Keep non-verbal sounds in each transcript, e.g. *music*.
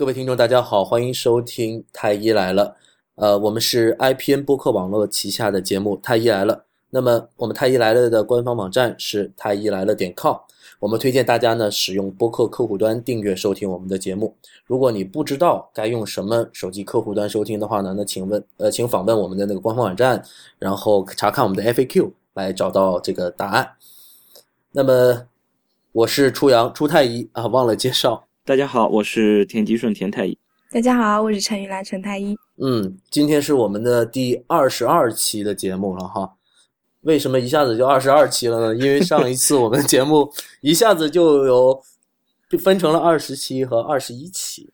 各位听众，大家好，欢迎收听《太医来了》。呃，我们是 IPN 播客网络旗下的节目《太医来了》。那么，我们《太医来了》的官方网站是太医来了点 com。我们推荐大家呢使用播客客户端订阅收听我们的节目。如果你不知道该用什么手机客户端收听的话呢，那请问呃，请访问我们的那个官方网站，然后查看我们的 FAQ 来找到这个答案。那么，我是初阳初太医啊，忘了介绍。大家好，我是田吉顺田太医。大家好，我是陈玉兰陈太医。嗯，今天是我们的第二十二期的节目了哈。为什么一下子就二十二期了呢？因为上一次我们的节目一下子就有就分成了二十期和二十一期。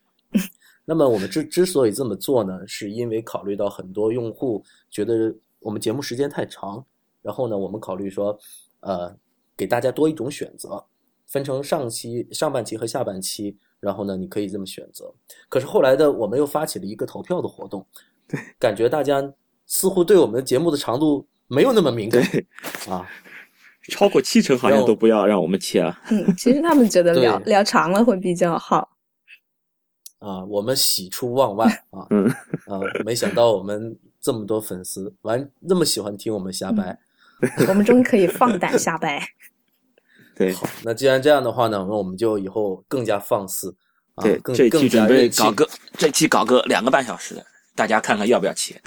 那么我们之之所以这么做呢，是因为考虑到很多用户觉得我们节目时间太长，然后呢，我们考虑说，呃，给大家多一种选择，分成上期、上半期和下半期。然后呢，你可以这么选择。可是后来的，我们又发起了一个投票的活动，对，感觉大家似乎对我们的节目的长度没有那么敏感啊，超过七成好像都不要让我们切啊。嗯，其实他们觉得聊聊长了会比较好。啊，我们喜出望外 *laughs* 啊，嗯啊，没想到我们这么多粉丝，完那么喜欢听我们瞎掰，我们终于可以放胆瞎掰。对，好，那既然这样的话呢，那我们就以后更加放肆。对，这期准备搞个，这期搞个两个半小时的，大家看看要不要切。*laughs*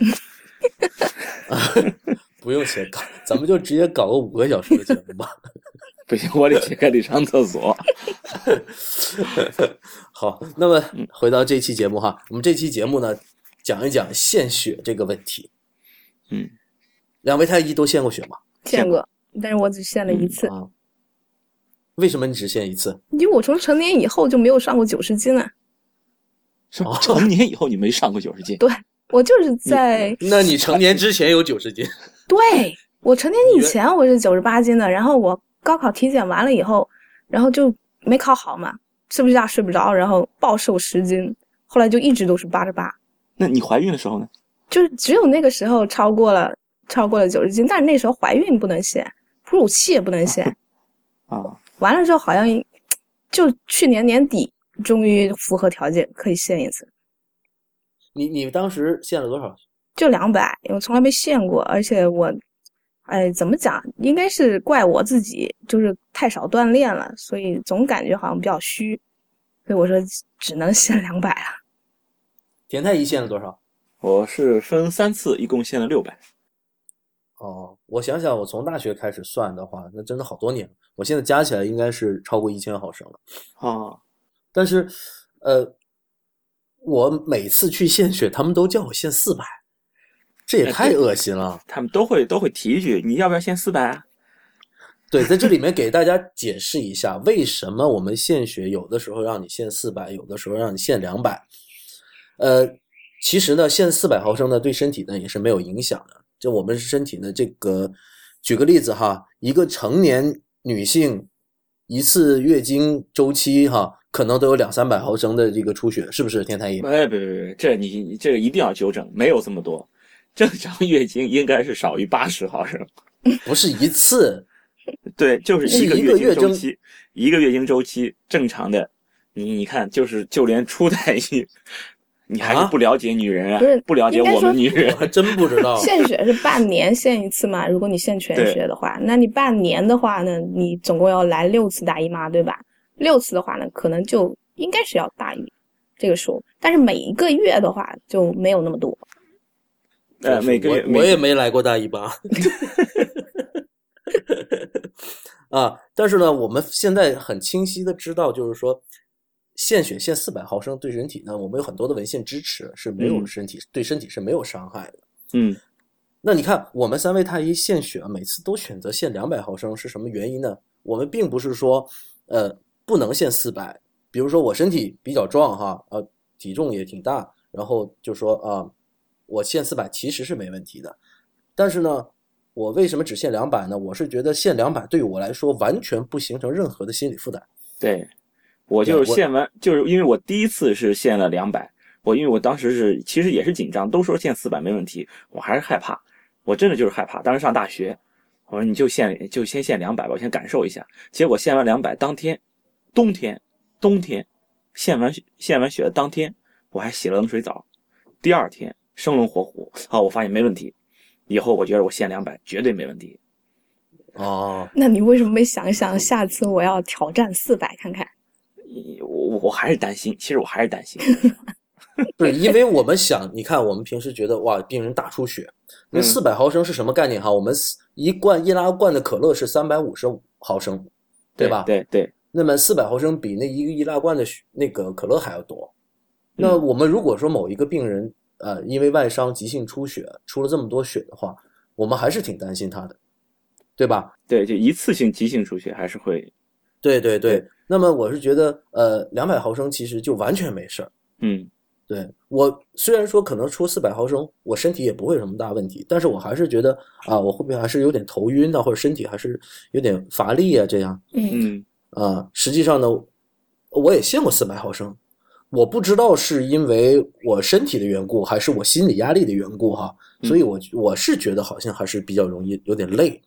不用切，搞，咱们就直接搞个五个小时的节目吧。*laughs* 不行，我得切开得上厕所。*laughs* 好，那么回到这期节目哈，我们这期节目呢，讲一讲献血这个问题。嗯，两位太医都献过血吗？献过，但是我只献了一次。为什么你只限一次？因为我从成年以后就没有上过九十斤了。成年以后你没上过九十斤？对，我就是在。那你成年之前有九十斤？对，我成年以前我是九十八斤的，然后我高考体检完了以后，然后就没考好嘛，吃不下睡不着，然后暴瘦十斤，后来就一直都是八十八。那你怀孕的时候呢？就是只有那个时候超过了，超过了九十斤，但是那时候怀孕不能限，哺乳期也不能献。*laughs* 啊。完了之后，好像就去年年底，终于符合条件可以献一次。你你当时献了多少？就两百，因为从来没献过，而且我，哎，怎么讲？应该是怪我自己，就是太少锻炼了，所以总感觉好像比较虚，所以我说只能献两百了。田太医献了多少？我是分三次，一共献了六百。哦，我想想，我从大学开始算的话，那真的好多年。我现在加起来应该是超过一千毫升了。啊，但是，呃，我每次去献血，他们都叫我献四百，这也太恶心了。他们都会都会提一句：“你要不要献四百啊？” *laughs* 对，在这里面给大家解释一下，为什么我们献血有的时候让你献四百，有的时候让你献两百。呃，其实呢，献四百毫升呢，对身体呢也是没有影响的。就我们身体的这个，举个例子哈，一个成年女性一次月经周期哈，可能都有两三百毫升的这个出血，是不是？天太医？哎，别别别，这你这个一定要纠正，没有这么多，正常月经应该是少于八十毫升，*laughs* 不是一次，*laughs* 对，就是一个月经周期，一个月经周期正常的，你你看，就是就连初太医。你还是不了解女人啊？不是不了解我们女人，还真不知道。*laughs* 献血是半年献一次嘛？如果你献全血的话，那你半年的话呢？你总共要来六次大姨妈，对吧？六次的话呢，可能就应该是要大于这个数，但是每一个月的话就没有那么多。呃，每个月我也没来过大姨妈。*laughs* 啊，但是呢，我们现在很清晰的知道，就是说。献血献四百毫升对人体呢，我们有很多的文献支持，是没有身体对身体是没有伤害的。嗯，那你看我们三位太医献血，每次都选择献两百毫升，是什么原因呢？我们并不是说，呃，不能献四百。比如说我身体比较壮哈，呃，体重也挺大，然后就说啊，我献四百其实是没问题的。但是呢，我为什么只献两百呢？我是觉得献两百对于我来说完全不形成任何的心理负担。对。我就是献完，就是因为我第一次是献了两百，我因为我当时是其实也是紧张，都说献四百没问题，我还是害怕，我真的就是害怕。当时上大学，我说你就献就先献两百吧，我先感受一下。结果献完两百当天，冬天冬天献完献完血的当天，我还洗了冷水澡，第二天生龙活虎，好，我发现没问题，以后我觉得我献两百绝对没问题。哦，那你为什么没想一想，下次我要挑战四百看看？我我我还是担心，其实我还是担心。*laughs* 不是，因为我们想，你看，我们平时觉得哇，病人大出血，那四百毫升是什么概念哈？我们一罐易拉罐的可乐是三百五十毫升，对吧？对对。那么四百毫升比那一个易拉罐的那个可乐还要多。那我们如果说某一个病人呃因为外伤急性出血出了这么多血的话，我们还是挺担心他的，对吧？对，就一次性急性出血还是会。对对对。那么我是觉得呃两百毫升其实就完全没事儿。嗯。对我虽然说可能出四百毫升，我身体也不会有什么大问题，但是我还是觉得啊，我会不会还是有点头晕啊，或者身体还是有点乏力啊？这样，嗯啊，实际上呢，我也献过四百毫升，我不知道是因为我身体的缘故，还是我心理压力的缘故哈，所以我我是觉得好像还是比较容易有点累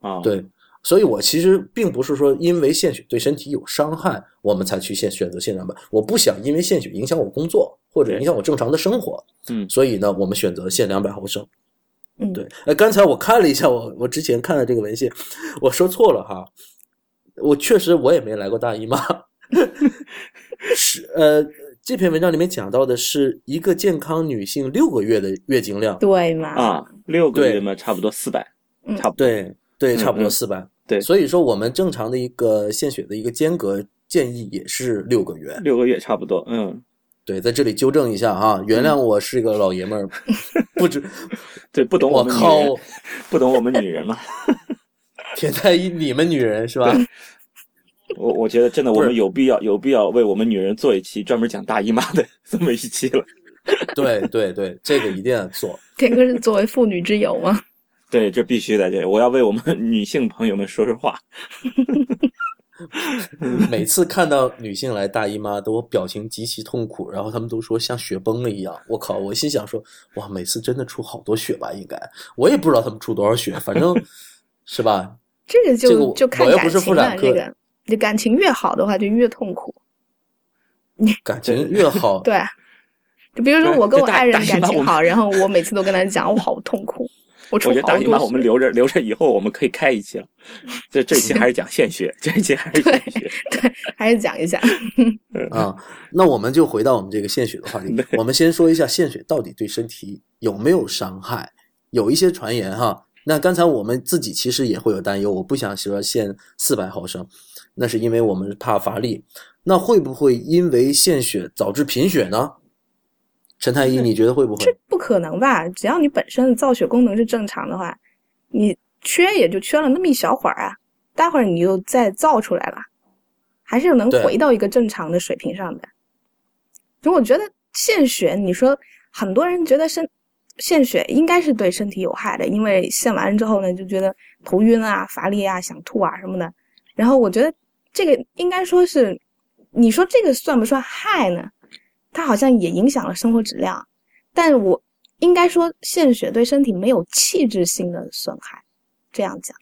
啊，对。所以，我其实并不是说因为献血对身体有伤害，我们才去献选择献两百。我不想因为献血影响我工作或者影响我正常的生活。嗯，所以呢，我们选择献两百毫升。嗯，对。哎，刚才我看了一下我我之前看的这个文献，我说错了哈。我确实我也没来过大姨妈。*laughs* 是呃，这篇文章里面讲到的是一个健康女性六个月的月经量。对嘛？啊，六个月嘛，差不多四百，差不多。对。对，差不多四百。对，所以说我们正常的一个献血的一个间隔建议也是六个月。六个月差不多，嗯，对，在这里纠正一下啊，原谅我是个老爷们儿，*laughs* 不知对不懂我靠，不懂我们女人嘛。*laughs* 天在意你们女人是吧？我我觉得真的，我们有必要有必要为我们女人做一期专门讲大姨妈的这么一期了。对对对，这个一定要做。天哥是作为妇女之友吗？对，这必须的。这我要为我们 *laughs* 女性朋友们说说话。每次看到女性来大姨妈，都表情极其痛苦，然后他们都说像雪崩了一样。我靠！我心想说，哇，每次真的出好多血吧？应该，我也不知道他们出多少血，反正是吧？*laughs* 这个就就看感情了。这个，你感情越好的话，就越痛苦。你感情越好，*laughs* 对。就比如说，我跟我爱人感情好，然后我每次都跟他讲，我好痛苦。我觉得大姨妈我们留着留着，以后我们可以开一期了。*laughs* 这这期还是讲献血，这一期还是献血，对，还是讲一下。*laughs* 啊，那我们就回到我们这个献血的话题。我们先说一下献血到底对身体有没有伤害？有一些传言哈。那刚才我们自己其实也会有担忧，我不想说献四百毫升，那是因为我们怕乏力。那会不会因为献血导致贫血呢？陈太医，你觉得会不会？这不可能吧？只要你本身的造血功能是正常的话，你缺也就缺了那么一小会儿啊，待会儿你又再造出来了，还是能回到一个正常的水平上的。就我觉得献血，你说很多人觉得身献血应该是对身体有害的，因为献完之后呢，就觉得头晕啊、乏力啊、想吐啊什么的。然后我觉得这个应该说是，你说这个算不算害呢？它好像也影响了生活质量，但我应该说献血对身体没有器质性的损害，这样讲。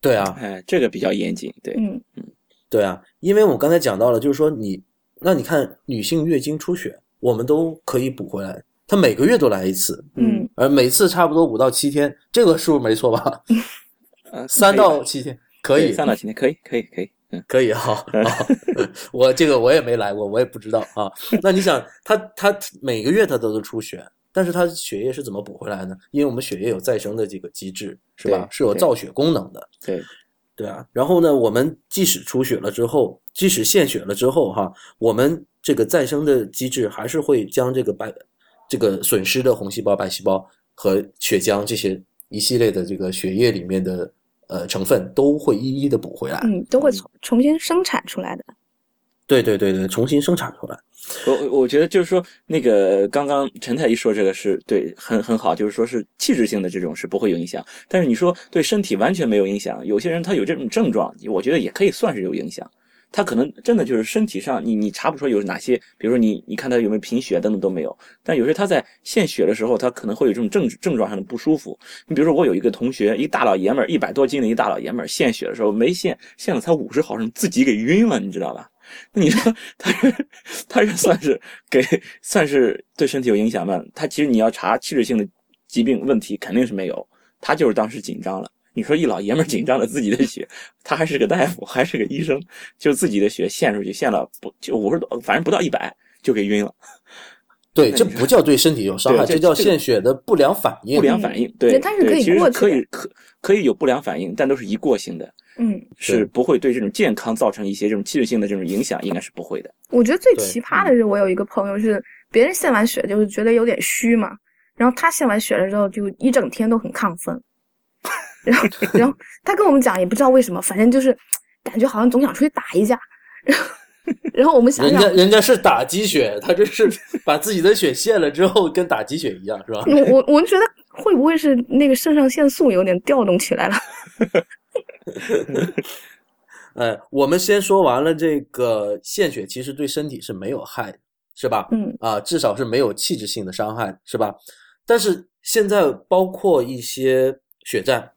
对啊，哎，这个比较严谨，对，嗯嗯，对啊，因为我刚才讲到了，就是说你，那你看女性月经出血，我们都可以补回来，她每个月都来一次，嗯，而每次差不多五到七天，这个数没错吧？*laughs* 呃，三到七天可以，三到七天可以，可以，可以。可以哈，我这个我也没来过，我也不知道啊。*laughs* 那你想，他他每个月他都是出血，但是他血液是怎么补回来呢？因为我们血液有再生的这个机制，是吧？是有造血功能的。对，对啊。然后呢，我们即使出血了之后，即使献血了之后，哈，我们这个再生的机制还是会将这个白这个损失的红细胞、白细胞和血浆这些一系列的这个血液里面的。呃，成分都会一一的补回来，嗯，都会重重新生产出来的。对对对对，重新生产出来。我我觉得就是说，那个刚刚陈太医说这个是对，很很好，就是说是器质性的这种是不会有影响。但是你说对身体完全没有影响，有些人他有这种症状，我觉得也可以算是有影响。他可能真的就是身体上，你你查不出有哪些，比如说你你看他有没有贫血等等都没有。但有时他在献血的时候，他可能会有这种症症状上的不舒服。你比如说我有一个同学，一大老爷们儿，一百多斤的一大老爷们儿，献血的时候没献，献了才五十毫升，自己给晕了，你知道吧？那你说 *laughs* 他是他是算是给算是对身体有影响吗？他其实你要查器质性的疾病问题肯定是没有，他就是当时紧张了。你说一老爷们儿紧张了自己的血，*laughs* 他还是个大夫，还是个医生，就自己的血献出去，献了不就五十多，反正不到一百就给晕了。对，这不叫对身体有伤害，这叫献血的不良反应。不良反应，对，它是可以其实可以可可以有不良反应，但都是一过性的，嗯，是不会对这种健康造成一些这种器质性的这种影响，应该是不会的。我觉得最奇葩的是，我有一个朋友是别人献完血就是觉得有点虚嘛，然后他献完血了之后就一整天都很亢奋，然后 *laughs* 然后他跟我们讲也不知道为什么，反正就是感觉好像总想出去打一架，然后。然后我们想想，人家人家是打鸡血，他这是把自己的血献了之后，跟打鸡血一样，是吧？我 *laughs* 我我觉得会不会是那个肾上腺素有点调动起来了？*laughs* 呃，我们先说完了这个献血，其实对身体是没有害的，是吧？嗯啊，至少是没有器质性的伤害，是吧？但是现在包括一些血站，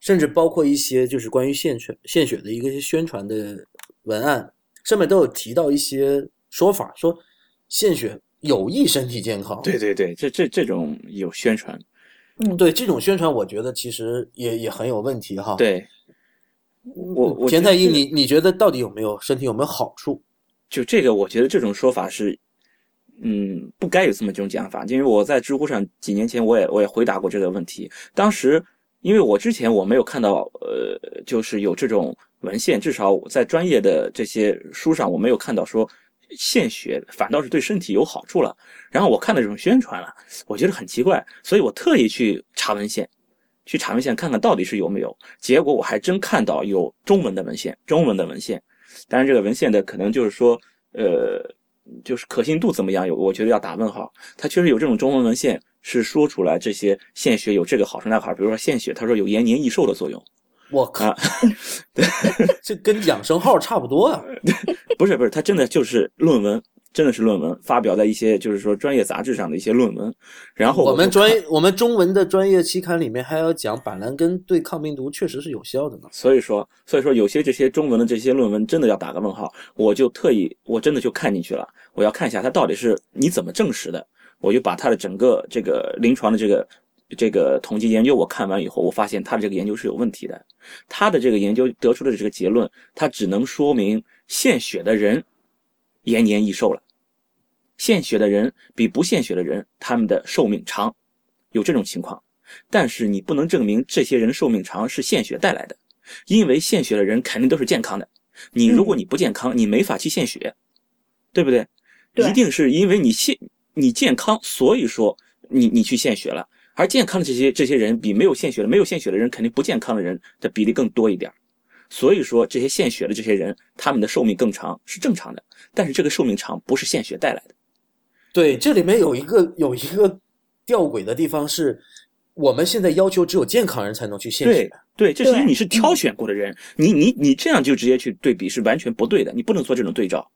甚至包括一些就是关于献血献血的一个宣传的文案。上面都有提到一些说法，说献血有益身体健康。对对对，这这这种有宣传，嗯，对这种宣传，我觉得其实也也很有问题哈。对，我我田太医，你你觉得到底有没有身体有没有好处？就这个，我觉得这种说法是，嗯，不该有这么这种讲法。因为我在知乎上几年前我也我也回答过这个问题，当时因为我之前我没有看到，呃，就是有这种。文献至少在专业的这些书上，我没有看到说献血反倒是对身体有好处了。然后我看到这种宣传了，我觉得很奇怪，所以我特意去查文献，去查文献看看到底是有没有。结果我还真看到有中文的文献，中文的文献。当然这个文献的可能就是说，呃，就是可信度怎么样，有我觉得要打问号。他确实有这种中文文献是说出来这些献血有这个好处那好，比如说献血，他说有延年益寿的作用。我靠，这跟养生号差不多啊！*laughs* 不是不是，他真的就是论文，真的是论文，发表在一些就是说专业杂志上的一些论文。然后我们专我们中文的专业期刊里面还要讲板蓝根对抗病毒确实是有效的呢。所以说所以说有些这些中文的这些论文真的要打个问号。我就特意我真的就看进去了，我要看一下它到底是你怎么证实的。我就把它的整个这个临床的这个。这个统计研究我看完以后，我发现他的这个研究是有问题的。他的这个研究得出的这个结论，他只能说明献血的人延年益寿了，献血的人比不献血的人他们的寿命长，有这种情况。但是你不能证明这些人寿命长是献血带来的，因为献血的人肯定都是健康的。你如果你不健康，你没法去献血，对不对？一定是因为你献你健康，所以说你你去献血了。而健康的这些这些人比没有献血的没有献血的人肯定不健康的人的比例更多一点，所以说这些献血的这些人他们的寿命更长是正常的，但是这个寿命长不是献血带来的。对，这里面有一个有一个吊诡的地方是，我们现在要求只有健康人才能去献血。对，这是因为你是挑选过的人，你你你这样就直接去对比是完全不对的，你不能做这种对照。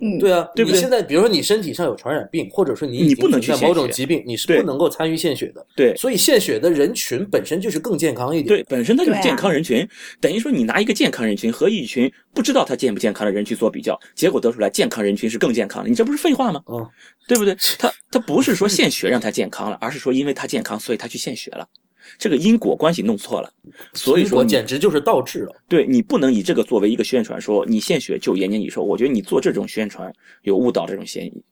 嗯，对啊，对不对？现在比如说你身体上有传染病，或者说你你不能去某种疾病，你是不能够参与献血的。对，所以献血的人群本身就是更健康一点。对，本身它就是健康人群，等于说你拿一个健康人群和一群不知道他健不健康的人去做比较，结果得出来健康人群是更健康的，你这不是废话吗？嗯，对不对？他他不是说献血让他健康了，而是说因为他健康，所以他去献血了。这个因果关系弄错了，所以说简直就是倒置了。对你不能以这个作为一个宣传，说你献血就延年益寿。我觉得你做这种宣传有误导这种嫌疑。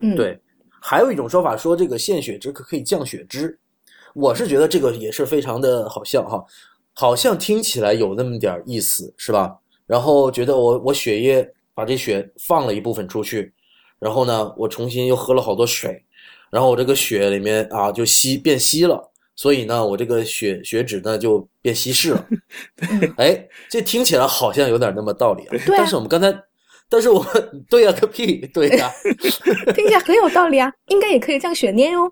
嗯，对。还有一种说法说这个献血只可可以降血脂，我是觉得这个也是非常的好笑哈，好像听起来有那么点意思是吧？然后觉得我我血液把这血放了一部分出去，然后呢我重新又喝了好多水，然后我这个血里面啊就稀变稀了。所以呢，我这个血血脂呢就变稀释了。*laughs* 哎，这听起来好像有点那么道理啊。对但是我们刚才，但是我们对呀个屁，对呀，*laughs* 听起来很有道理啊，应该也可以降血粘哦。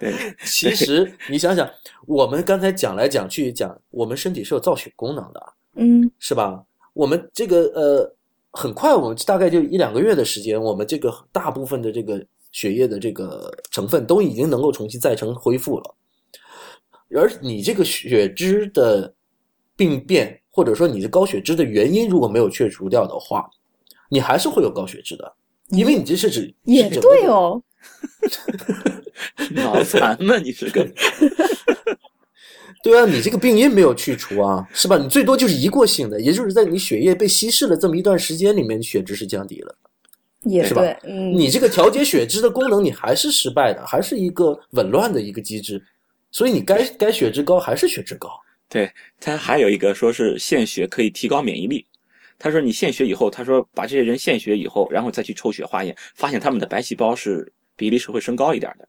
对，其实你想想，我们刚才讲来讲去讲，我们身体是有造血功能的，嗯，是吧？我们这个呃，很快，我们大概就一两个月的时间，我们这个大部分的这个血液的这个成分都已经能够重新再成恢复了。而你这个血脂的病变，或者说你的高血脂的原因，如果没有去除掉的话，你还是会有高血脂的，因为你这是指也是对哦，*laughs* 脑残吗？你是个 *laughs* 对啊，你这个病因没有去除啊，是吧？你最多就是一过性的，也就是在你血液被稀释了这么一段时间里面，血脂是降低了。是吧对，嗯，你这个调节血脂的功能，你还是失败的，还是一个紊乱的一个机制，所以你该该血脂高还是血脂高。对他还有一个说是献血可以提高免疫力。他说你献血以后，他说把这些人献血以后，然后再去抽血化验，发现他们的白细胞是比例是会升高一点的，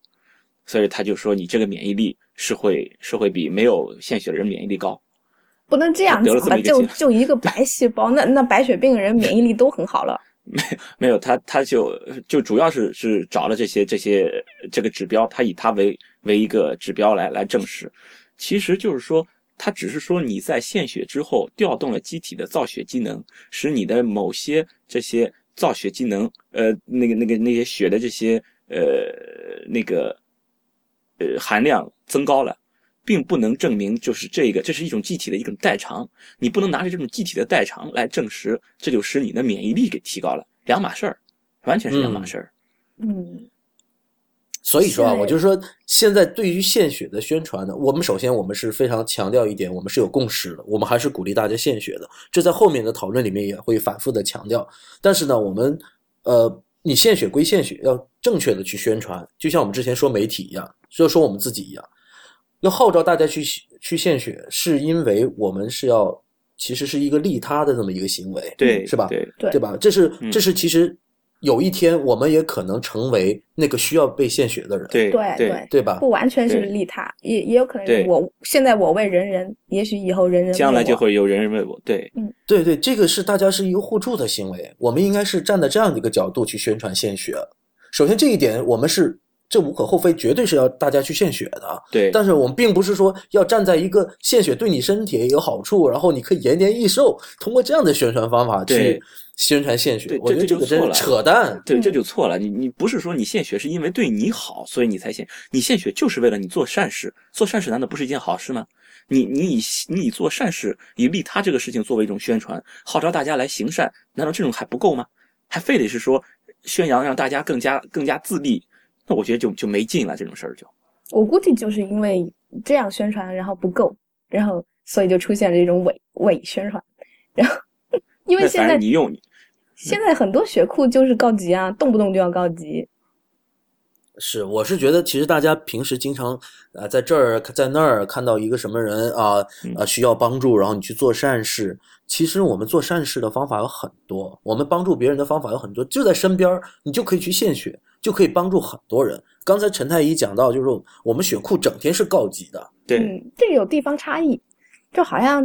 所以他就说你这个免疫力是会是会比没有献血的人免疫力高。不能这样讲吧？就就一个白细胞，那那白血病人免疫力都很好了。没 *laughs* 没有，他他就就主要是是找了这些这些这个指标，他以它为为一个指标来来证实。其实就是说，他只是说你在献血之后调动了机体的造血机能，使你的某些这些造血机能，呃，那个那个那些血的这些呃那个呃含量增高了。并不能证明就是这个，这是一种机体的一种代偿，你不能拿着这种机体的代偿来证实，这就使你的免疫力给提高了，两码事儿，完全是两码事儿。嗯，所以说啊，我就说，现在对于献血的宣传呢，我们首先我们是非常强调一点，我们是有共识的，我们还是鼓励大家献血的，这在后面的讨论里面也会反复的强调。但是呢，我们呃，你献血归献血，要正确的去宣传，就像我们之前说媒体一样，就说我们自己一样，要号召大家去去献血，是因为我们是要其实是一个利他的这么一个行为，对，是吧？对，对对吧？这是嗯这是其实有一天我们也可能成为那个需要被献血的人，对，对对，对吧？不完全是利他，也也有可能是我现在我为人人，也许以后人人将来就会有人人为我，对，嗯对对，这个是大家是一个互助的行为，我们应该是站在这样的一个角度去宣传献血。首先这一点，我们是这无可厚非，绝对是要大家去献血的。对，但是我们并不是说要站在一个献血对你身体也有好处，然后你可以延年益寿，通过这样的宣传方法去宣传献血对，我觉得这个真了扯淡。对，嗯这就错了。你你不是说你献血是因为对你好，所以你才献，你献血就是为了你做善事，做善事难道不是一件好事吗？你你以你以做善事，以利他这个事情作为一种宣传，号召大家来行善，难道这种还不够吗？还非得是说宣扬让大家更加更加自立？那我觉得就就没劲了，这种事儿就。我估计就是因为这样宣传，然后不够，然后所以就出现了这种伪伪宣传，然后因为现在你用你用现在很多血库就是告急啊，动不动就要告急。是，我是觉得其实大家平时经常啊、呃在这儿在那儿看到一个什么人啊啊呃需要帮助，然后你去做善事。其实我们做善事的方法有很多，我们帮助别人的方法有很多，就在身边儿，你就可以去献血，就可以帮助很多人。刚才陈太医讲到，就是我们血库整天是告急的，对、嗯，这个有地方差异，就好像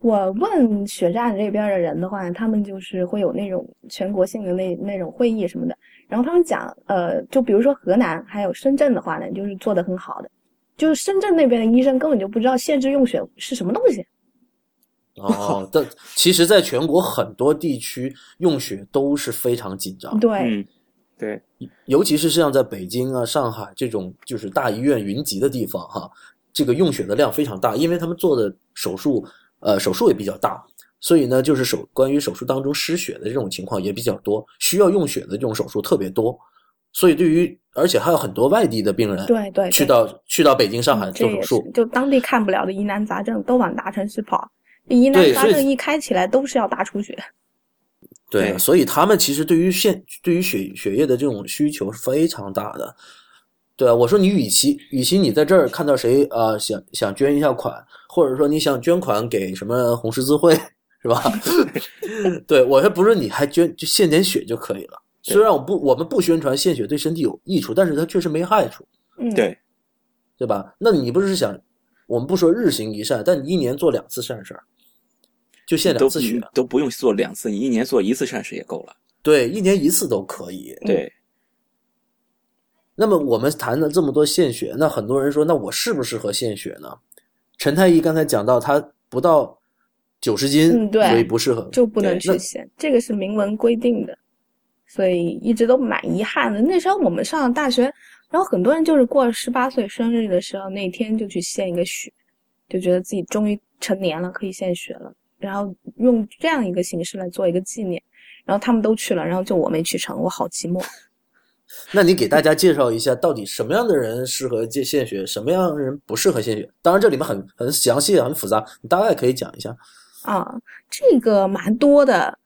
我问血站这边的人的话，他们就是会有那种全国性的那那种会议什么的，然后他们讲，呃，就比如说河南还有深圳的话呢，就是做的很好的，就是深圳那边的医生根本就不知道限制用血是什么东西。哦，但其实，在全国很多地区用血都是非常紧张，对，嗯，对，尤其是像在北京啊、上海这种就是大医院云集的地方哈，这个用血的量非常大，因为他们做的手术，呃，手术也比较大，所以呢，就是手关于手术当中失血的这种情况也比较多，需要用血的这种手术特别多，所以对于而且还有很多外地的病人对对，去到去到北京、上海做手术，，就当地看不了的疑难杂症都往大城市跑，疑难杂症一开起来都是要大出血。对，对所以他们其实对于现对于血血液的这种需求是非常大的。对啊，我说你与其与其你在这儿看到谁呃想想捐一下款，或者说你想捐款给什么红十字会是吧？*laughs* 对我说不是你还捐就献点血就可以了。虽然我不我们不宣传献血对身体有益处，但是它确实没害处，嗯，对，对吧？那你不是想我们不说日行一善，但你一年做两次善事儿，就献都两次血，都不用做两次，你一年做一次膳食也够了。对，一年一次都可以。对，那么我们谈了这么多献血，那很多人说，那我适不适合献血呢？陈太医刚才讲到，他不到九十斤，嗯对所以不适合。就不能去献，这个是明文规定的，所以一直都蛮遗憾的。那时候我们上了大学，然后很多人就是过了十八岁生日的时候，那天就去献一个血，就觉得自己终于成年了，可以献血了，然后用这样一个形式来做一个纪念。然后他们都去了，然后就我没去成，我好寂寞。*laughs* 那你给大家介绍一下，到底什么样的人适合借献血，什么样的人不适合献血？当然这里面很很详细、很复杂，你大概可以讲一下。啊，这个蛮多的。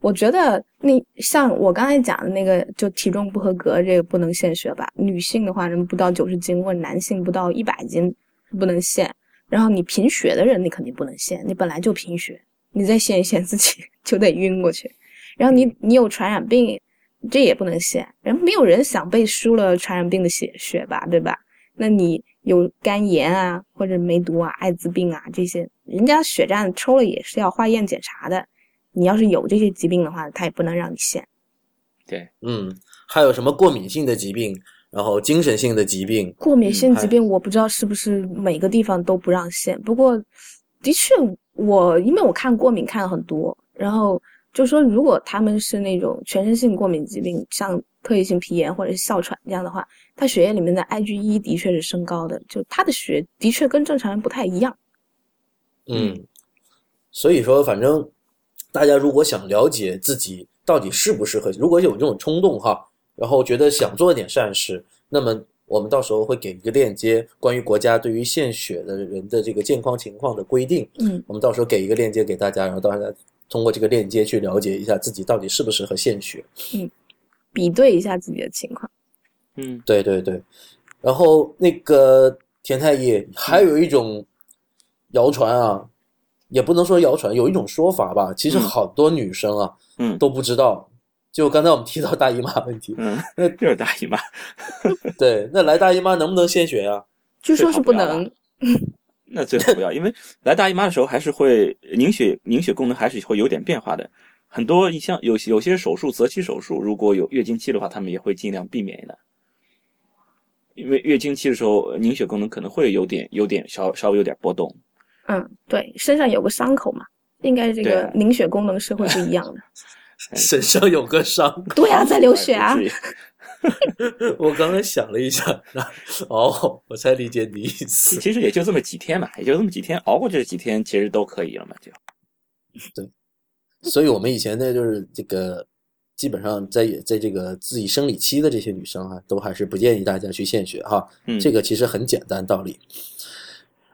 我觉得那像我刚才讲的那个，就体重不合格，这个不能献血吧？女性的话，人不到九十斤，或者男性不到一百斤不能献。然后你贫血的人，你肯定不能献，你本来就贫血，你再献一献自己 *laughs* 就得晕过去。然后你你有传染病。这也不能献，人没有人想被输了传染病的血血吧，对吧？那你有肝炎啊，或者梅毒啊、艾滋病啊这些，人家血站抽了也是要化验检查的。你要是有这些疾病的话，他也不能让你献。对，嗯，还有什么过敏性的疾病，然后精神性的疾病。过敏性疾病我不知道是不是每个地方都不让献，不过的确我因为我看过敏看了很多，然后。就说，如果他们是那种全身性过敏疾病，像特异性皮炎或者是哮喘这样的话，他血液里面的 IgE 的确是升高的，就他的血的确跟正常人不太一样。嗯，所以说，反正大家如果想了解自己到底适不适合，如果有这种冲动哈，然后觉得想做一点善事，那么我们到时候会给一个链接，关于国家对于献血的人的这个健康情况的规定。嗯，我们到时候给一个链接给大家，然后大家。通过这个链接去了解一下自己到底适不适合献血，嗯，比对一下自己的情况，嗯，对对对。然后那个田太医还有一种谣传啊，也不能说谣传，有一种说法吧，其实好多女生啊，嗯，都不知道。就刚才我们提到大姨妈问题，嗯，那就是大姨妈，*laughs* 对，那来大姨妈能不能献血呀？据说是不能。那最好不要，因为来大姨妈的时候还是会凝血，凝血功能还是会有点变化的。很多像有有些手术，择期手术，如果有月经期的话，他们也会尽量避免的。因为月经期的时候，凝血功能可能会有点有点稍稍微有点波动。嗯，对，身上有个伤口嘛，应该这个凝血功能是会不一样的。*laughs* 身上有个伤，对啊，在流血啊。*laughs* *laughs* 我刚才想了一下，哦，我才理解你意思。其实也就这么几天嘛，也就这么几天，熬过这几天，其实都可以了嘛，就。对，所以我们以前呢，就是这个，基本上在在这个自己生理期的这些女生啊，都还是不建议大家去献血哈。嗯，这个其实很简单道理。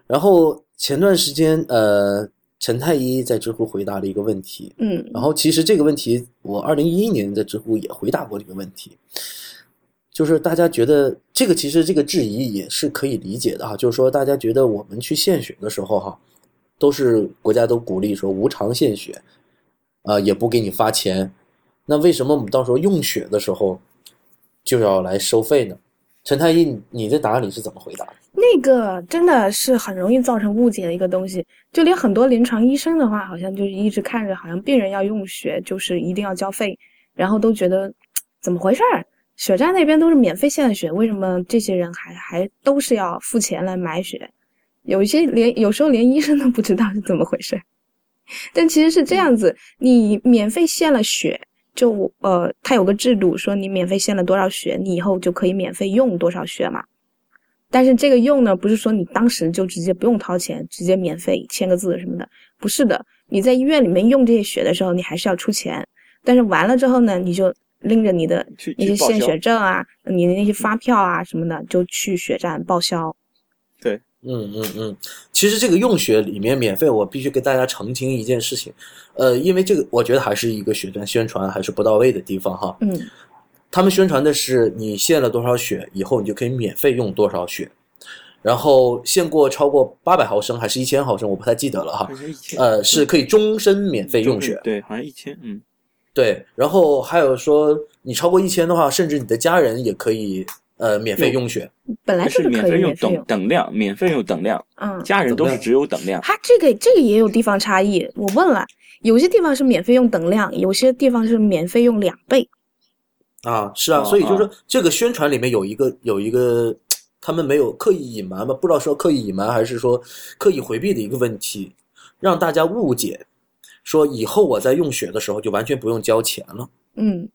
然后前段时间，呃。陈太医在知乎回答了一个问题，嗯，然后其实这个问题我二零一一年在知乎也回答过这个问题，就是大家觉得这个其实这个质疑也是可以理解的哈，就是说大家觉得我们去献血的时候哈，都是国家都鼓励说无偿献血，啊也不给你发钱，那为什么我们到时候用血的时候就要来收费呢？陈太医，你的答案你是怎么回答的？那个真的是很容易造成误解的一个东西，就连很多临床医生的话，好像就是一直看着，好像病人要用血就是一定要交费，然后都觉得怎么回事儿？血站那边都是免费献的血，为什么这些人还还都是要付钱来买血？*laughs* 有一些连有时候连医生都不知道是怎么回事，*laughs* 但其实是这样子，你免费献了血。就呃，他有个制度，说你免费献了多少血，你以后就可以免费用多少血嘛。但是这个用呢，不是说你当时就直接不用掏钱，直接免费签个字什么的，不是的。你在医院里面用这些血的时候，你还是要出钱。但是完了之后呢，你就拎着你的那些献血证啊，你的那些发票啊什么的，就去血站报销。对。嗯嗯嗯，其实这个用血里面免费，我必须给大家澄清一件事情，呃，因为这个我觉得还是一个血站宣传还是不到位的地方哈。嗯，他们宣传的是你献了多少血以后，你就可以免费用多少血，然后献过超过八百毫升还是一千毫升，我不太记得了哈。呃，是可以终身免费用血。对，好像一千，嗯，对。然后还有说你超过一千的话，甚至你的家人也可以。呃，免费用血，本来就是免费用等等量，免费用等量，嗯，家人都是只有等量。它这个这个也有地方差异，我问了，有些地方是免费用等量，有些地方是免费用两倍。啊，是啊，所以就是说这个宣传里面有一个有一个，他们没有刻意隐瞒吧？不知道说刻意隐瞒还是说刻意回避的一个问题，让大家误解，说以后我在用血的时候就完全不用交钱了。嗯，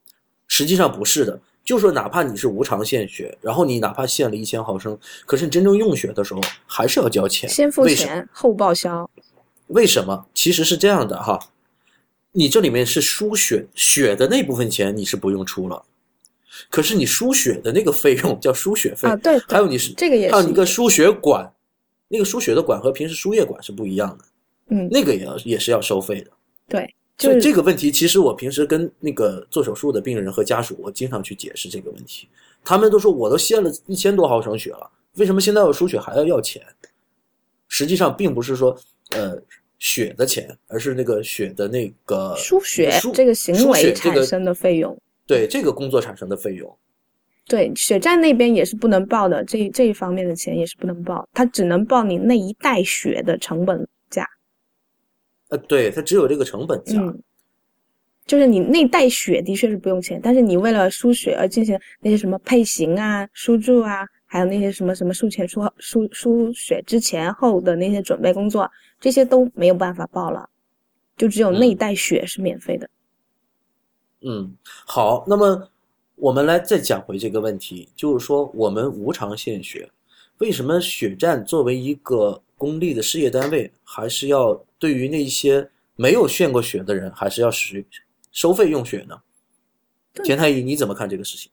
实际上不是的。就说哪怕你是无偿献血，然后你哪怕献了一千毫升，可是你真正用血的时候还是要交钱，先付钱后报销。为什么？其实是这样的哈，你这里面是输血血的那部分钱你是不用出了，可是你输血的那个费用叫输血费啊，对，还有你是这个也是还有一个输血管，那个输血的管和平时输液管是不一样的，嗯，那个也要也是要收费的。对，所以就这个问题，其实我平时跟那个做手术的病人和家属，我经常去解释这个问题。他们都说我都献了一千多毫升血了，为什么现在我输血还要要钱？实际上并不是说呃血的钱，而是那个血的那个输血输这个行为血产生的费用。对这个工作产生的费用。对，血站那边也是不能报的，这这一方面的钱也是不能报，他只能报你那一袋血的成本价。呃，对，它只有这个成本价。嗯，就是你那袋血的确是不用钱，但是你为了输血而进行那些什么配型啊、输注啊，还有那些什么什么术前、术后、输输血之前后的那些准备工作，这些都没有办法报了，就只有那一嗯袋血是免费的。嗯，好，那么我们来再讲回这个问题，就是说我们无偿献血，为什么血站作为一个公立的事业单位，还是要对于那些没有献过血的人，还是要使收费用血呢？钱太医，你怎么看这个事情？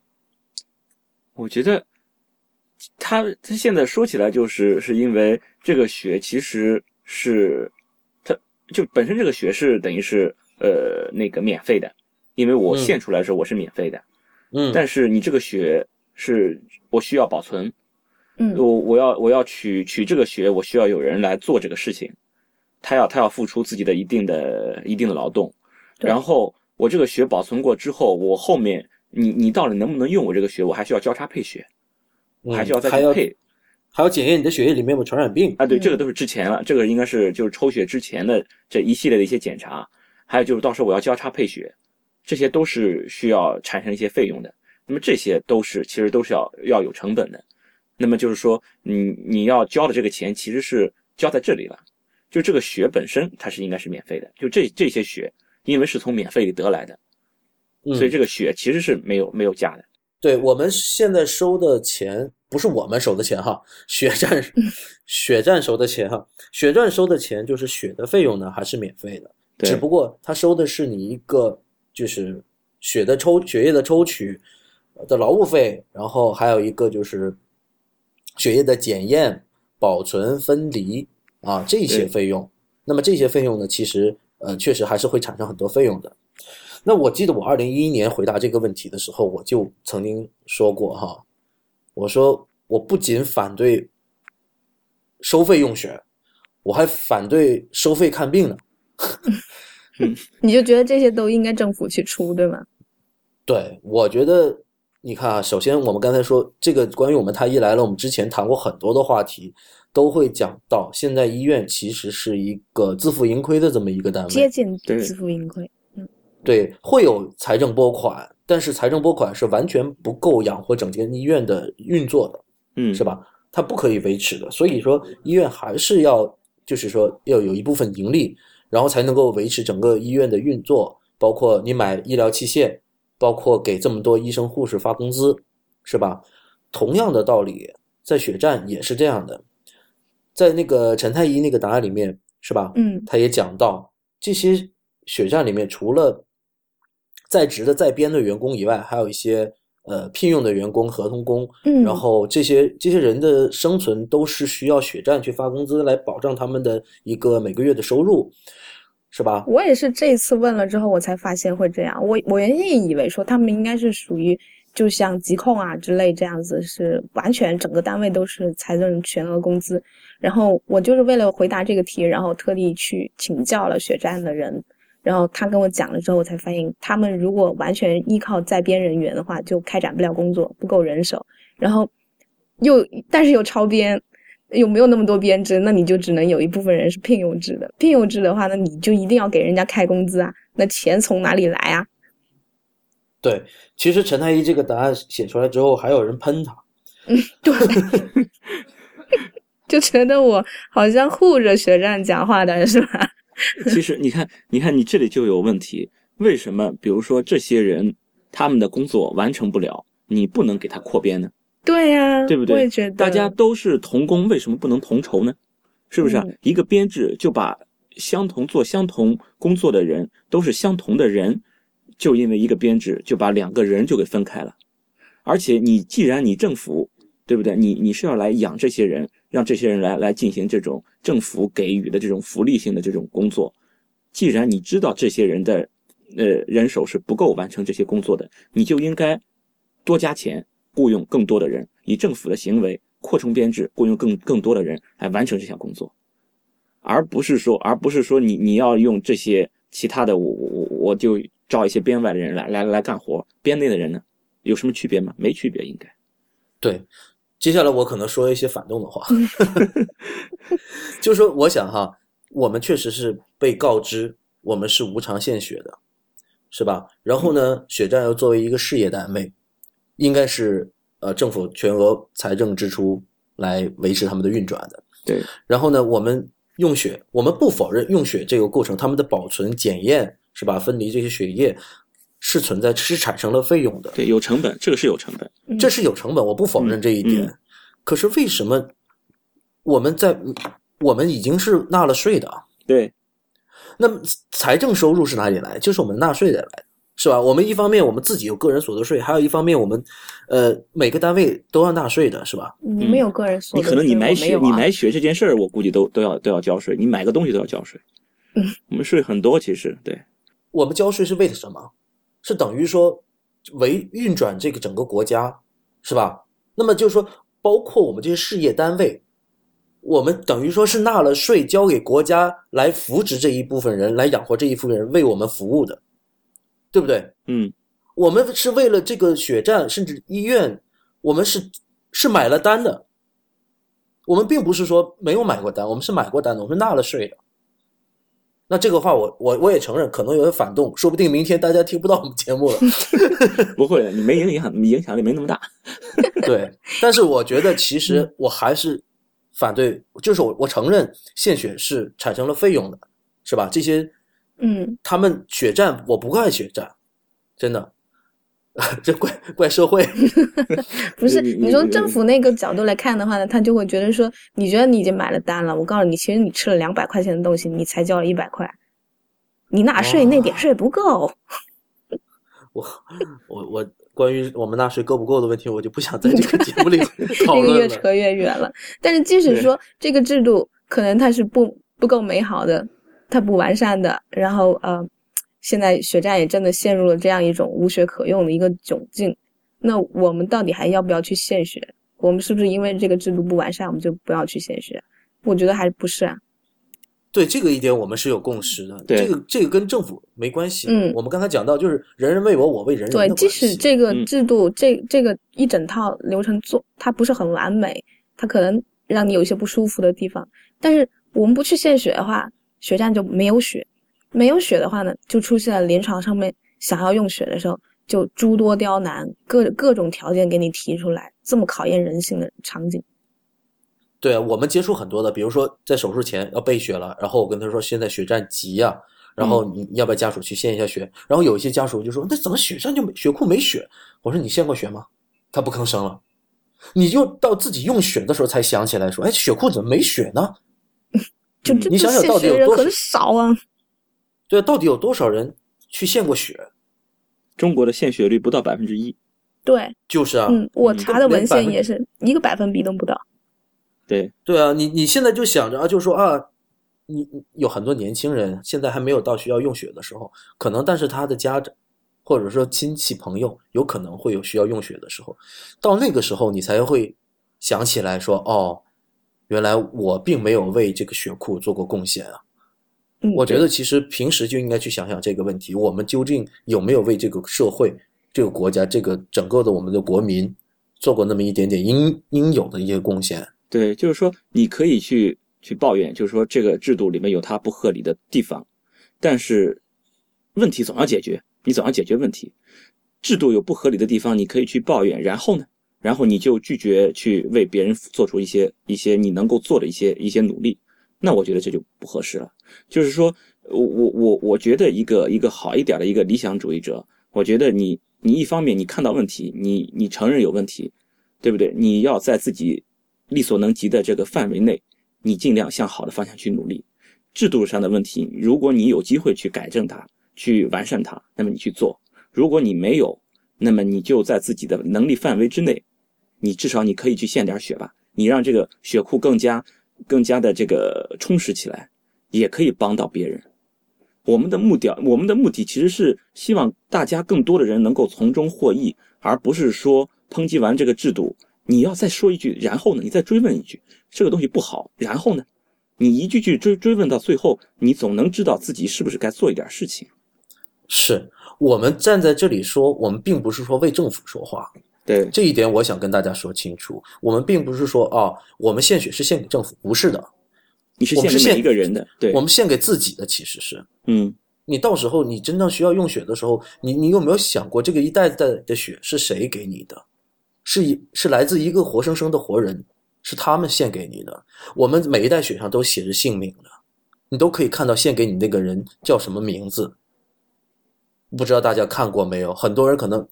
我觉得他他现在说起来，就是是因为这个血其实是他就本身这个血是等于是呃那个免费的，因为我嗯献出来的时候我是免费的，嗯，但是你这个血是我需要保存，嗯我我要我要取取这个血，我需要有人来做这个事情，他要他要付出自己的一定的一定的劳动，然后我这个血保存过之后，我后面你你到底能不能用我这个血，我还需要交叉配血，我还需要再嗯还要去配还要检验你的血液里面有没有传染病。啊，对，嗯这个都是之前了，这个应该是就是抽血之前的这一系列的一些检查，还有就是到时候我要交叉配血，这些都是需要产生一些费用的。那么这些都是其实都是要要有成本的。那么就是说，你你要交的这个钱其实是交在这里了，就这个血本身它是应该是免费的，就这这些血因为是从免费里得来的，嗯，所以这个血其实是没有没有价的。对我们现在收的钱不是我们收的钱哈，血站血站收的钱哈，血站收的钱就是血的费用呢还是免费的，对只不过他收的是你一个就是血的抽血液的抽取的劳务费，然后还有一个就是血液的检验、保存、分离啊这些费用。那么这些费用呢，其实呃确实还是会产生很多费用的。那我记得我二零一一年回答这个问题的时候，我就曾经说过哈，我说我不仅反对收费用血，我还反对收费看病呢。*laughs* *laughs* 你就觉得这些都应该政府去出，对吗？对，我觉得你看啊，首先我们刚才说这个关于我们太医来了，我们之前谈过很多的话题，都会讲到现在医院其实是一个自负盈亏的这么一个单位，接近对自负盈亏。嗯对，会有财政拨款，但是财政拨款是完全不够养活整间医院的运作的。嗯，是？吧？它不可以维持的，所以说医院还是要，就是说要有一部分盈利，然后才能够维持整个医院的运作，包括你买医疗器械，包括给这么多医生护士发工资，是吧？同样的道理，在血站也是这样的，在那个陈太医那个答案里面，是吧？嗯他也讲到这些血站里面，除了在职的在编的员工以外，还有一些呃聘用的员工、合同工，嗯，然后这些这些人的生存都是需要血站去发工资来保障他们的一个每个月的收入，是吧？我也是这次问了之后，我才发现会这样。我我原先以为说他们应该是属于就像疾控啊之类这样子，是完全整个单位都是财政全额工资。然后我就是为了回答这个题，然后特地去请教了血站的人，然后他跟我讲了之后，我才发现他们如果完全依靠在编人员的话，就开展不了工作，不够人手。然后又但是又超编，又没有那么多编制，那你就只能有一部分人是聘用制的。聘用制的话，那你就一定要给人家开工资啊，那钱从哪里来啊？对，其实陈太医这个答案写出来之后，还有人喷他，嗯对，*laughs* 就觉得我好像护着学站讲话的是吧？其实你看，你看你这里就有问题。为什么？比如说这些人他们的工作完成不了，你不能给他扩编呢？对呀、对不对？我也觉得大家都是同工，为什么不能同酬呢？是不是啊？嗯一个编制就把相同做相同工作的人，都是相同的人，就因为一个编制就把两个人就给分开了。而且你既然你政府，对不对？你你是要来养这些人，让这些人来来进行这种政府给予的这种福利性的这种工作。既然你知道这些人的呃人手是不够完成这些工作的，你就应该多加钱，雇佣更多的人，以政府的行为扩充编制，雇佣更更多的人来完成这项工作，而不是说而不是说你你要用这些其他的我我我就招一些编外的人来来来干活，编内的人呢？有什么区别吗？没区别，应该。对，接下来我可能说一些反动的话，*laughs* 就是说，我想哈，我们确实是被告知我们是无偿献血的，是吧？然后呢，血站又作为一个事业单位，应该是呃政府全额财政支出来维持他们的运转的。对。然后呢，我们用血，我们不否认用血这个过程，他们的保存、检验，是吧？分离这些血液。是存在，是产生了费用的。对，有成本，这个是有成本，这是有成本，我不否认这一点。可是为什么我们在我们已经是纳了税的？对，那么财政收入是哪里来？就是我们纳税的来，是吧？我们一方面我们自己有个人所得税，还有一方面我们呃每个单位都要纳税的，是吧？你们有个人所得税，你可能你买血，你买血这件事儿，我估计都都要都要交税。你买个东西都要交税。嗯，*laughs* 我们税很多，其实对。我们交税是为了什么？是等于说，为运转这个整个国家，是吧？那么就是说，包括我们这些事业单位，我们等于说是纳了税，交给国家来扶植这一部分人，来养活这一部分人，为我们服务的，对不对？嗯，我们是为了这个血站，甚至医院，我们是是买了单的。我们并不是说没有买过单，我们是买过单的，我们纳了税的。那这个话，我我我也承认，可能有些反动，说不定明天大家听不到我们节目了。*laughs* 不会的，你没影响，影响力没那么大。对，但是我觉得其实我还是反对，就是我我承认献血是产生了费用的，是吧？这些，嗯，他们血战，我不怪血战，真的，*laughs* 这怪怪社会。*laughs* 不是，你从政府那个角度来看的话呢，他就会觉得说，你觉得你已经买了单了，我告诉你，其实你吃了两百块钱的东西，你才交了一百块，你纳税那点税不够。我 *laughs* 我我，关于我们纳税够不够的问题，我就不想在这个节目里讨论了。这个越扯越远了。但是即使说这个制度可能它是不不够美好的，它不完善的，然后呃，现在血站也真的陷入了这样一种无血可用的一个窘境。那我们到底还要不要去献血？我们是不是因为这个制度不完善，我们就不要去献血？我觉得还不是啊。对这个一点，我们是有共识的。这个这个跟政府没关系。嗯，我们刚才讲到，就是人人为我，我为人人。对，即使这个制度，这这个一整套流程做，它不是很完美，它可能让你有一些不舒服的地方。但是我们不去献血的话，血站就没有血，没有血的话呢，就出现了临床上面想要用血的时候。就诸多刁难，各各种条件给你提出来，这么考验人性的场景。对啊，我们接触很多的，比如说在手术前要备血了，然后我跟他说现在血站急呀，然后你要不要家属去献一下血？然后有一些家属就说那怎么血站就没血库没血？我说你献过血吗？他不吭声了。你就到自己用血的时候才想起来说，哎，血库怎么没血呢？就你想想到底有多少啊？对，到底有多少人去献过血？中国的献血率不到百分之一，对，就是啊，嗯，我查的文献也是一个百分比都不到。对，对啊，你你现在就想着啊，就说啊，你有很多年轻人现在还没有到需要用血的时候，可能但是他的家长或者说亲戚朋友有可能会有需要用血的时候，到那个时候你才会想起来说，哦，原来我并没有为这个血库做过贡献啊。我觉得其实平时就应该去想想这个问题：我们究竟有没有为这个社会、这个国家、这个整个的我们的国民做过那么一点点应应有的一些贡献？对，就是说你可以去去抱怨，就是说这个制度里面有它不合理的地方，但是问题总要解决，你总要解决问题。制度有不合理的地方，你可以去抱怨，然后呢，然后你就拒绝去为别人做出一些一些你能够做的一些一些努力。那我觉得这就不合适了。就是说，我我我我觉得一个一个好一点的一个理想主义者，我觉得你你一方面你看到问题，你你承认有问题，对不对？你要在自己力所能及的这个范围内，你尽量向好的方向去努力。制度上的问题，如果你有机会去改正它、去完善它，那么你去做；如果你没有，那么你就在自己的能力范围之内，你至少你可以去献点血吧，你让这个血库更加、更加的这个充实起来，也可以帮到别人。我们的目的，我们的目的其实是希望大家更多的人能够从中获益，而不是说抨击完这个制度，你要再说一句，然后呢，你再追问一句，这个东西不好，然后呢，你一句句追追问到最后，你总能知道自己是不是该做一点事情。是我们站在这里说，我们并不是说为政府说话，对，这一点我想跟大家说清楚。我们并不是说啊，我们献血是献给政府，不是的，你是献献给一个人的，对，我们献给自己的其实是。嗯，你到时候你真正需要用血的时候，你你有没有想过，这个一袋袋的血是谁给你的？是一是来自一个活生生的活人，是他们献给你的。我们每一袋血上都写着姓名的，你都可以看到献给你那个人叫什么名字。不知道大家看过没有？很多人可能，呃，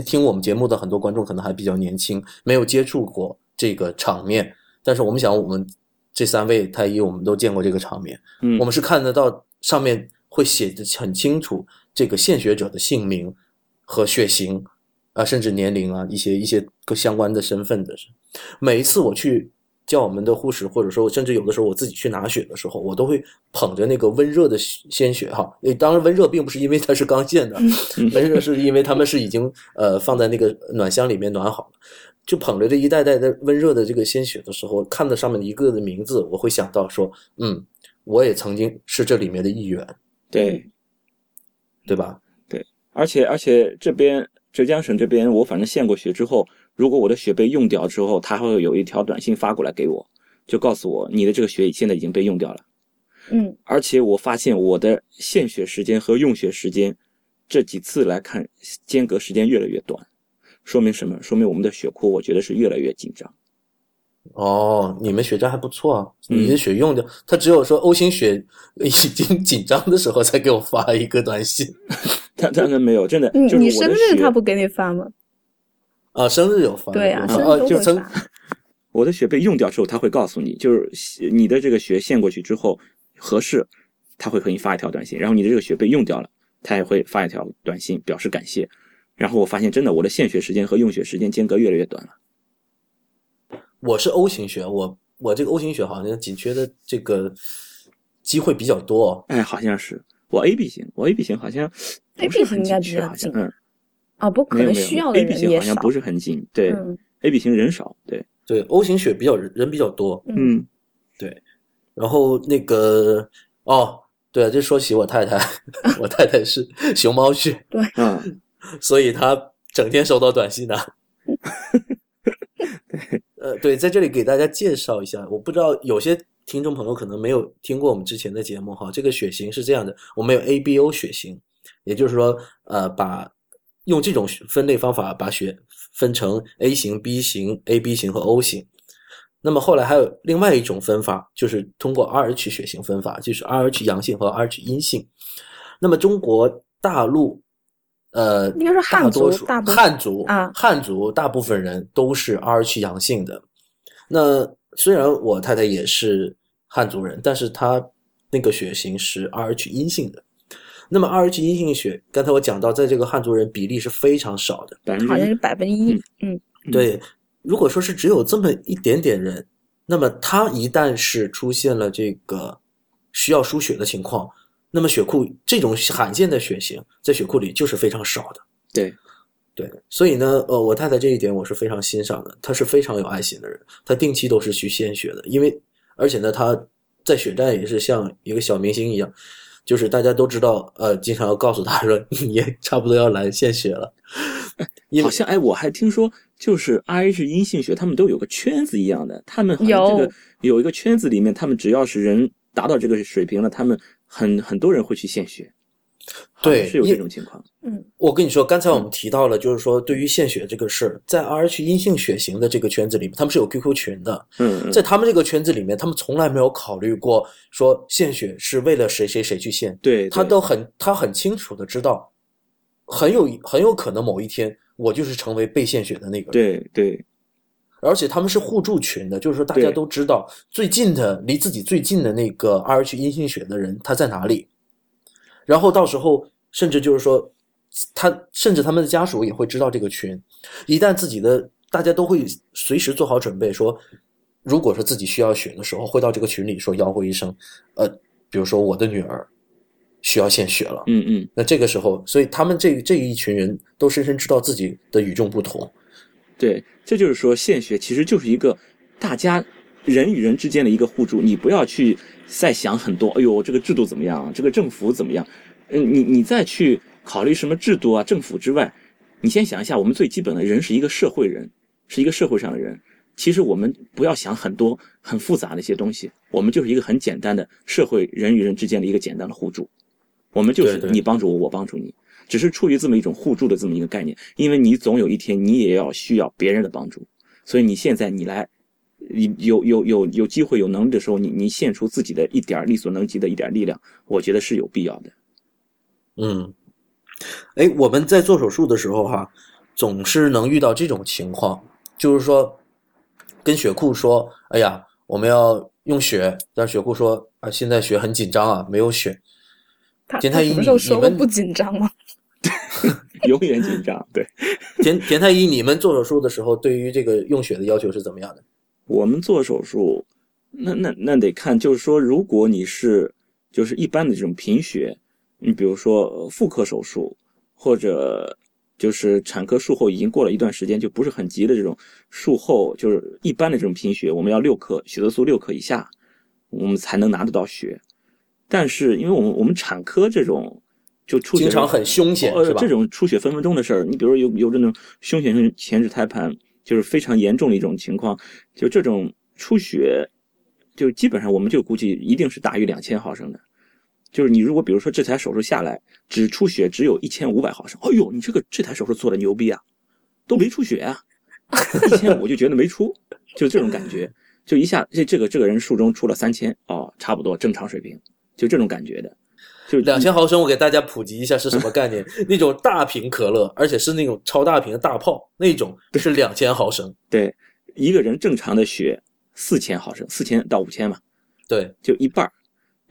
听我们节目的很多观众可能还比较年轻，没有接触过这个场面。但是我们想，我们这三位太医，我们都见过这个场面。嗯我们是看得到上面会写的很清楚，这个献血者的姓名和血型啊，甚至年龄啊，一些一些各相关的身份的。每一次我去叫我们的护士，或者说甚至有的时候我自己去拿血的时候，我都会捧着那个温热的鲜血哈。诶，当然温热并不是因为它是刚献的，*laughs* 温热是因为他们是已经呃放在那个暖箱里面暖好了。就捧着这一袋袋的温热的这个鲜血的时候，看到上面的一个的名字，我会想到说，嗯，我也曾经是这里面的一员，对。对吧？对而且而且这边浙江省这边，我反正献过血之后，如果我的血被用掉之后，他会有一条短信发过来给我，就告诉我你的这个血现在已经被用掉了。嗯，而且我发现我的献血时间和用血时间这几次来看，间隔时间越来越短，说明什么？说明我们的血库我觉得是越来越紧张。哦，你们血站还不错啊，嗯你的血用掉，他只有说 O 型血已经紧张的时候才给我发一个短信 *laughs* 他当然没有，真的你就是我你生日他不给你发吗？啊，生日有发，对啊，啊，生哦就曾日都会发。我的血被用掉之后，他会告诉你，就是你的这个血献过去之后合适，他会给你发一条短信，然后你的这个血被用掉了，他也会发一条短信表示感谢。然后我发现真的，我的献血时间和用血时间间隔越来越短了。我是 O 型血，我我这个 O 型血好像紧缺的这个机会比较多哦。哎，好像是我 AB 型，我 AB 型好像不 AB 是很型应该紧缺，比较紧好像嗯，哦，不，可能需要的，AB 型好像。不是很紧，对、嗯 a b 型人少，对，对，O 型血比较人比较多，嗯对然后那个哦，对啊，这说起我太太，*laughs* 我太太是 *laughs* 熊猫血，啊，*laughs* 所以她整天收到短信呢、呃，对，在这里给大家介绍一下，我不知道有些听众朋友可能没有听过我们之前的节目哈。这个血型是这样的，我们有 ABO 血型，也就是说，呃，把用这种分类方法把血分成 A 型、B 型、AB 型和 O 型。那么后来还有另外一种分法，就是通过 Rh 血型分法，就是 Rh 阳性和 Rh 阴性。那么中国大陆，呃，应该说汉族大多数大部分汉族啊汉族大部分人都是 Rh 阳性的。那虽然我太太也是汉族人，但是她那个血型是 Rh 阴性的。那么 Rh 阴性血，刚才我讲到，在这个汉族人比例是非常少的。百分好像是百分之一。嗯，嗯对，如果说是只有这么一点点人，那么他一旦是出现了这个需要输血的情况，那么血库这种罕见的血型在血库里就是非常少的。对，对，所以呢，呃，我太太这一点我是非常欣赏的，她是非常有爱心的人，她定期都是去献血的，因为而且呢，她在血站也是像一个小明星一样，就是大家都知道，呃，经常要告诉他说 *laughs* 你也差不多要来献血了，好像哎，我还听说，就是 RH 阴性血，他们都有个圈子一样的，他们好像这个有一个圈子里面，他们只要是人达到这个水平了，他们很很多人会去献血，对是有这种情况。嗯。我跟你说，刚才我们提到了，就是说对于献血这个事儿，在 Rh 阴性血型的这个圈子里面，他们是有 QQ 群的，嗯，嗯。在他们这个圈子里面，他们从来没有考虑过说献血是为了谁谁谁去献，对，他都很他很清楚的知道，很有很有可能某一天我就是成为被献血的那个人，对对，而且他们是互助群的，就是说大家都知道最近的离自己最近的那个 Rh 阴性血的人他在哪里，然后到时候甚至就是说，他甚至他们的家属也会知道这个群，一旦自己的大家都会随时做好准备，说如果说自己需要血的时候，会到这个群里说吆喝一声，呃，比如说我的女儿需要献血了，嗯嗯，那这个时候，所以他们这这一群人都深深知道自己的与众不同。对，这就是说献血其实就是一个大家人与人之间的一个互助，你不要去再想很多，哎呦，这个制度怎么样，这个政府怎么样，嗯，你你再去考虑什么制度啊、政府之外，你先想一下，我们最基本的人是一个社会人，是一个社会上的人。其实我们不要想很多很复杂的一些东西，我们就是一个很简单的社会人与人之间的一个简单的互助，我们就是你帮助我，我帮助你。只是出于这么一种互助的这么一个概念，因为你总有一天你也要需要别人的帮助，所以你现在你来，有有有有机会有能力的时候，你你献出自己的一点力所能及的一点力量，我觉得是有必要的。嗯，哎，我们在做手术的时候哈，总是能遇到这种情况，就是说跟血库说，哎呀，我们要用血，但血库说啊，现在血很紧张啊，没有血。田太医，什么时候说过不紧张吗？*laughs* 永远紧张。对，田田太医，你们做手术的时候，对于这个用血的要求是怎么样的？我们做手术，那那那得看，就是说，如果你是就是一般的这种贫血，你比如说妇科手术，或者就是产科术后已经过了一段时间，就不是很急的这种术后，就是一般的这种贫血，我们要六克血色素六克以下，我们才能拿得到血。但是，因为我们我们产科这种就出血经常很凶险，是吧？这种出血分分钟的事儿，你比如有有这种凶险性前置胎盘，就是非常严重的一种情况，就这种出血，就基本上我们就估计一定是大于两千毫升的。就是你如果比如说这台手术下来只出血只有一千五百毫升，哎呦，你这个这台手术做的牛逼啊，都没出血啊，一千五就觉得没出，就这种感觉，就一下这这个这个人术中出了三千，哦，差不多正常水平。就这种感觉的，就两千毫升，我给大家普及一下是什么概念。那种大瓶可乐，而且是那种超大瓶的大炮，那种是两千毫升。对，一个人正常的血四千毫升，四千到五千嘛。对，就一半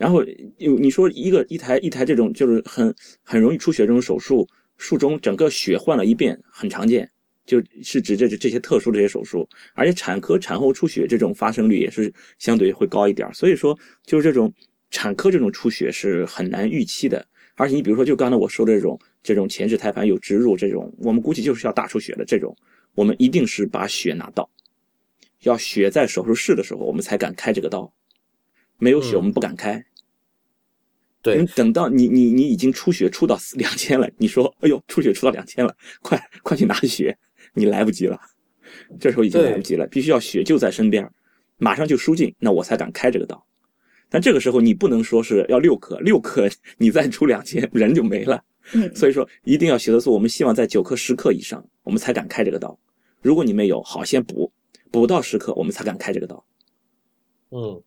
然后有你说一个一台一台这种就是很很容易出血这种手术，术中整个血换了一遍，很常见，就是指这这些特殊这些手术，而且产科产后出血这种发生率也是相对会高一点。所以说，就是这种。产科这种出血是很难预期的，而且你比如说，就刚才我说的这种这种前置胎盘有植入这种，我们估计就是要大出血的这种，我们一定是把血拿到，要血在手术室的时候，我们才敢开这个刀，没有血我们不敢开。对，等到你你你已经出血出到两千了，你说哎呦出血出到两千了，快快去拿血，你来不及了，这时候已经来不及了，必须要血就在身边，马上就输进，那我才敢开这个刀。但这个时候你不能说是要六克，六克你再出两千，人就没了。嗯，所以说一定要血色素，我们希望在九克十克以上，我们才敢开这个刀。如果你没有，好先补，补到十克，我们才敢开这个刀。嗯，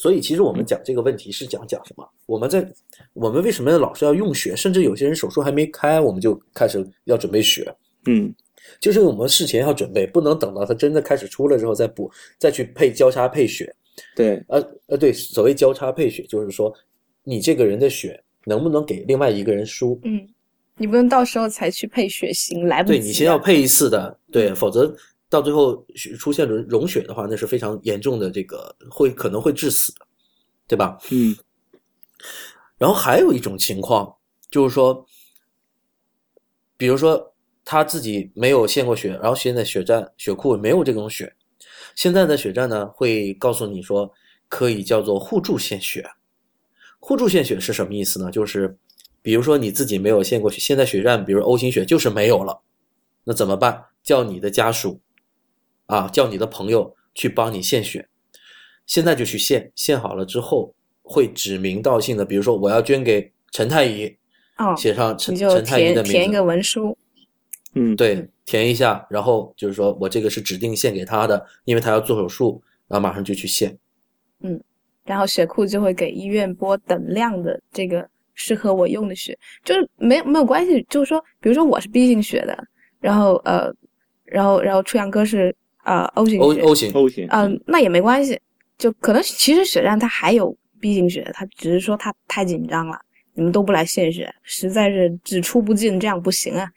所以其实我们讲这个问题是讲讲什么？我们在我们为什么老是要用血？甚至有些人手术还没开，我们就开始要准备血。嗯，就是我们事前要准备，不能等到它真的开始出了之后再补，再去配交叉配血。对，呃呃，对，所谓交叉配血，就是说，你这个人的血能不能给另外一个人输？嗯，你不能到时候才去配血型，来不及。对你先要配一次的，对，否则到最后出现溶溶血的话，那是非常严重的，这个会可能会致死的，对吧？嗯。然后还有一种情况，就是说，比如说他自己没有献过血，然后现在血站血库没有这种血。现在的血站呢，会告诉你说，可以叫做互助献血。互助献血是什么意思呢？就是，比如说你自己没有献过血，现在血站，比如 O 型血就是没有了，那怎么办？叫你的家属，啊，叫你的朋友去帮你献血。现在就去献，献好了之后会指名道姓的，比如说我要捐给陈太医，哦，写上陈陈太医的名字，填一个文书。嗯，对，填一下，然后就是说我这个是指定献给他的，因为他要做手术，然后马上就去献。嗯，然后血库就会给医院拨等量的这个适合我用的血，就是没没有关系，就是说，比如说我是 B 型血的，然后呃，然后然后初阳哥是呃 O 型 O 血，O 型，O 型，嗯、那也没关系，就可能其实血站它还有 B 型血，它只是说它太紧张了，你们都不来献血，实在是只出不进，这样不行啊。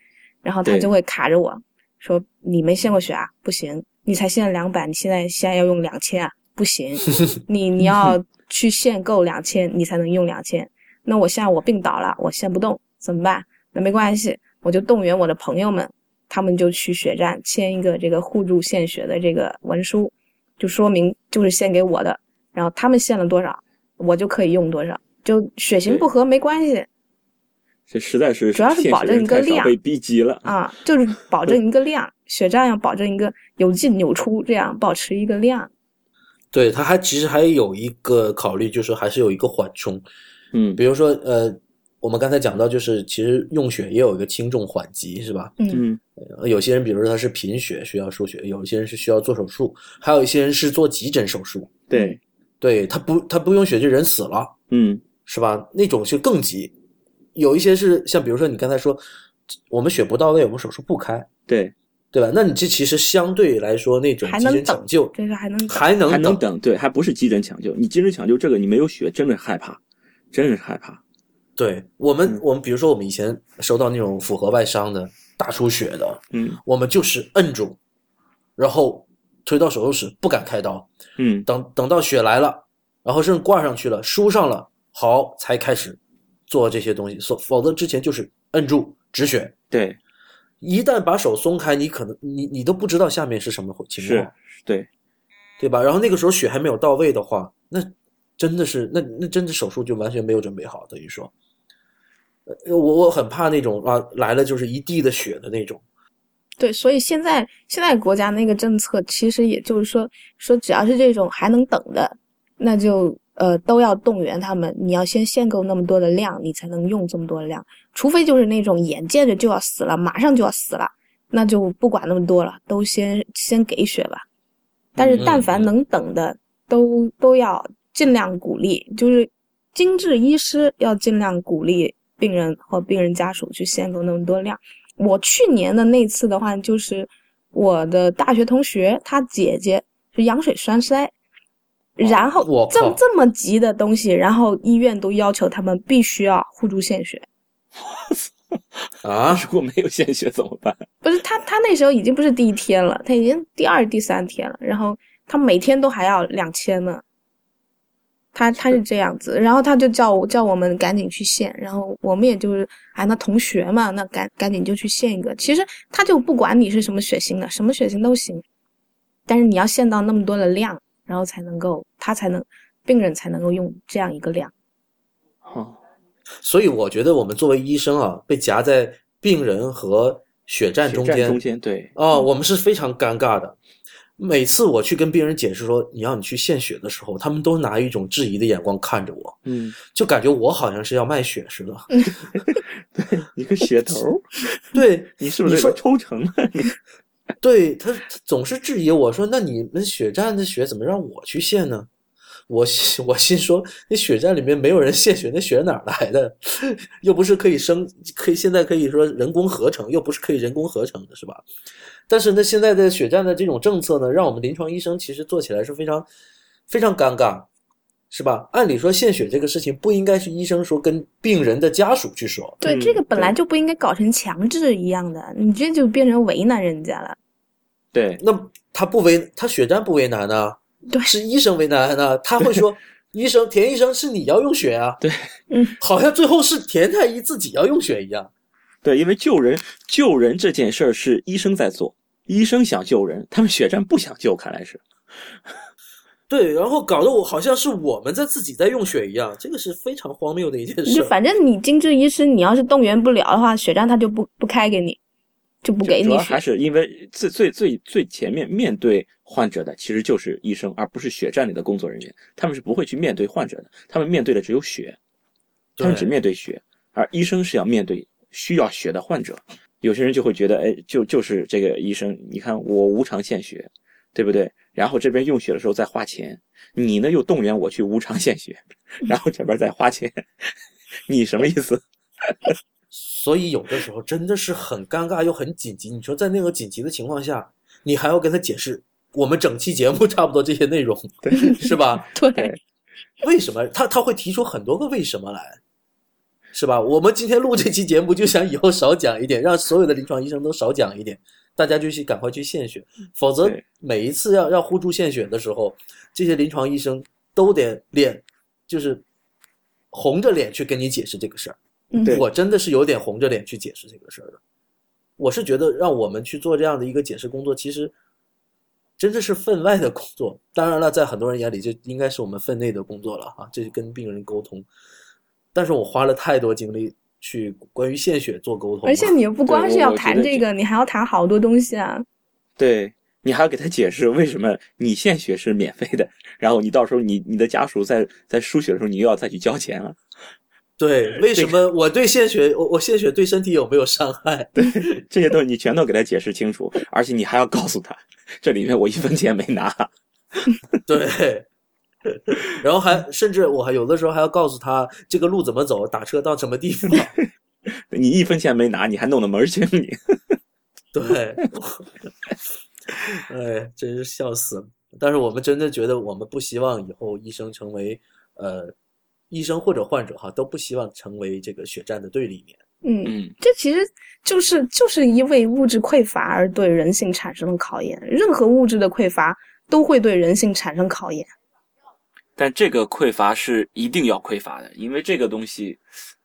然后他就会卡着我说：“你没献过血啊，不行，你才献了两百，你现在现在要用两千啊，不行，*laughs* 你你要去限购两千，你才能用两千。那我现在我病倒了，我献不动，怎么办？那没关系，我就动员我的朋友们，他们就去血站签一个这个互助献血的这个文书，就说明就是献给我的，然后他们献了多少，我就可以用多少，就血型不合没关系这实在是主要是保证一个量被逼急了。啊，就是保证 *laughs* 一个量，血站要保证一个有进有出，这样保持一个量。对，他还其实还有一个考虑，就是还是有一个缓冲，嗯比如说呃，我们刚才讲到，就是其实用血也有一个轻重缓急，是吧？嗯有些人比如说他是贫血需要输血，有些人是需要做手术，还有一些人是做急诊手术，对，对他不他不用血就人死了，嗯是吧？那种就更急。有一些是像比如说你刚才说，我们血不到位，我们手术不开，对，对吧？那你这其实相对来说那种急还能等诊抢救还能还能等，对，还不是急诊抢救。你急诊抢救这个你没有血，真的害怕，真是害怕。对我们嗯，我们比如说我们以前收到那种符合外伤的大出血的，嗯。我们就是摁住，然后推到手术室不敢开刀，嗯。等等到血来了，然后甚至挂上去了，输上了，好才开始做这些东西，否否则之前就是摁住止血。对，一旦把手松开，你可能你你都不知道下面是什么情是况，，对，对吧？然后那个时候血还没有到位的话，那真的是那那真的手术就完全没有准备好，等于说，呃我我很怕那种啊来了就是一地的血的那种。对，所以现在现在国家那个政策，其实也就是说，说只要是这种还能等的，那就呃都要动员他们，你要先限购那么多的量，你才能用这么多的量。除非就是那种眼见着就要死了，马上就要死了，那就不管那么多了，都先先给血吧。但是嗯但凡嗯能等的，都都要尽量鼓励，就是精致医师要尽量鼓励病人和病人家属去限购那么多量。我去年的那次的话，就是我的大学同学，他姐姐是羊水栓塞，然后这我靠这么急的东西，然后医院都要求他们必须要互助献血。*laughs* 啊，如果没有献血怎么办？不是他，他那时候已经不是第一天了，他已经第二、第三天了，然后他每天都还要两千呢。他他是这样子，然后他就叫我叫我们赶紧去献，然后我们也就是哎，那同学嘛，那赶赶紧就去献一个。其实他就不管你是什么血型的，什么血型都行，但是你要献到那么多的量，然后才能够他才能病人才能够用这样一个量。哦，所以我觉得我们作为医生啊，被夹在病人和血站中间，中间，对，哦，我们是非常尴尬的。每次我去跟病人解释说你要你去献血的时候，他们都拿一种质疑的眼光看着我，嗯，就感觉我好像是要卖血似的。*laughs* *laughs* 对一个血头儿，*laughs* 对，你是不是说抽成啊？你对他他总是质疑我说：“那你们血站的血怎么让我去献呢？”我心我心说，那血站里面没有人献血，那血哪儿来的？又不是可以生，可以现在可以说人工合成，又不是可以人工合成的，是吧？但是呢，现在的血站的这种政策呢，让我们临床医生其实做起来是非常非常尴尬，是吧？按理说献血这个事情不应该是医生说跟病人的家属去说，对，嗯这个本来就不应该搞成强制一样的，你这就变成为难人家了。对，那他不为他血站不为难啊，对是医生为难啊，他会说医生田医生是你要用血啊，对，嗯，好像最后是田太医自己要用血一样，对，因为救人救人这件事儿是医生在做，医生想救人，他们血站不想救，看来是。*laughs* 对，然后搞得我好像是我们在自己在用血一样，这个是非常荒谬的一件就事。反正你精致医师，你要是动员不了的话，血站他就不不开给你，就不给你主要还。是因为最最最最前面面对患者的其实就是医生，而不是血站里的工作人员，他们是不会去面对患者的，他们面对的只有血，他们只面对血，而医生是要面对需要血的患者。有些人就会觉得，哎，就就是这个医生，你看我无偿献血，对不对？然后这边用血的时候再花钱，你呢又动员我去无偿献血，然后这边再花钱，*laughs* 你什么意思？*laughs* 所以有的时候真的是很尴尬又很紧急。你说在那个紧急的情况下，你还要跟他解释我们整期节目差不多这些内容，是吧？*laughs* 对，为什么他他会提出很多个为什么来，是吧？我们今天录这期节目就想以后少讲一点，让所有的临床医生都少讲一点，大家就去赶快去献血，否则每一次要要互助献血的时候，这些临床医生都得脸就是红着脸去跟你解释这个事儿。我真的是有点红着脸去解释这个事儿的。我是觉得让我们去做这样的一个解释工作，其实。真的是分外的工作，当然了，在很多人眼里，这应该是我们分内的工作了哈。这是跟病人沟通，但是我花了太多精力去关于献血做沟通，而且你又不光是要谈这个，你还要谈好多东西啊。对你还要给他解释为什么你献血是免费的，然后你到时候你你的家属在在输血的时候，你又要再去交钱了。对，*laughs* 为什么我对献血，我我献血对身体有没有伤害？对，这些东西你全都给他解释清楚，而且你还要告诉他。这里面我一分钱没拿，*laughs* 对，*laughs* 然后还甚至我还有的时候还要告诉他这个路怎么走，打车到什么地方。*laughs* 你一分钱没拿，你还弄得门儿清，你。*laughs* 对，哎，真是笑死了。但是我们真的觉得，我们不希望以后医生成为呃，医生或者患者哈都不希望成为这个血战的对立面。嗯，这其实就是就是因为物质匮乏而对人性产生的考验。任何物质的匮乏都会对人性产生考验。但这个匮乏是一定要匮乏的，因为这个东西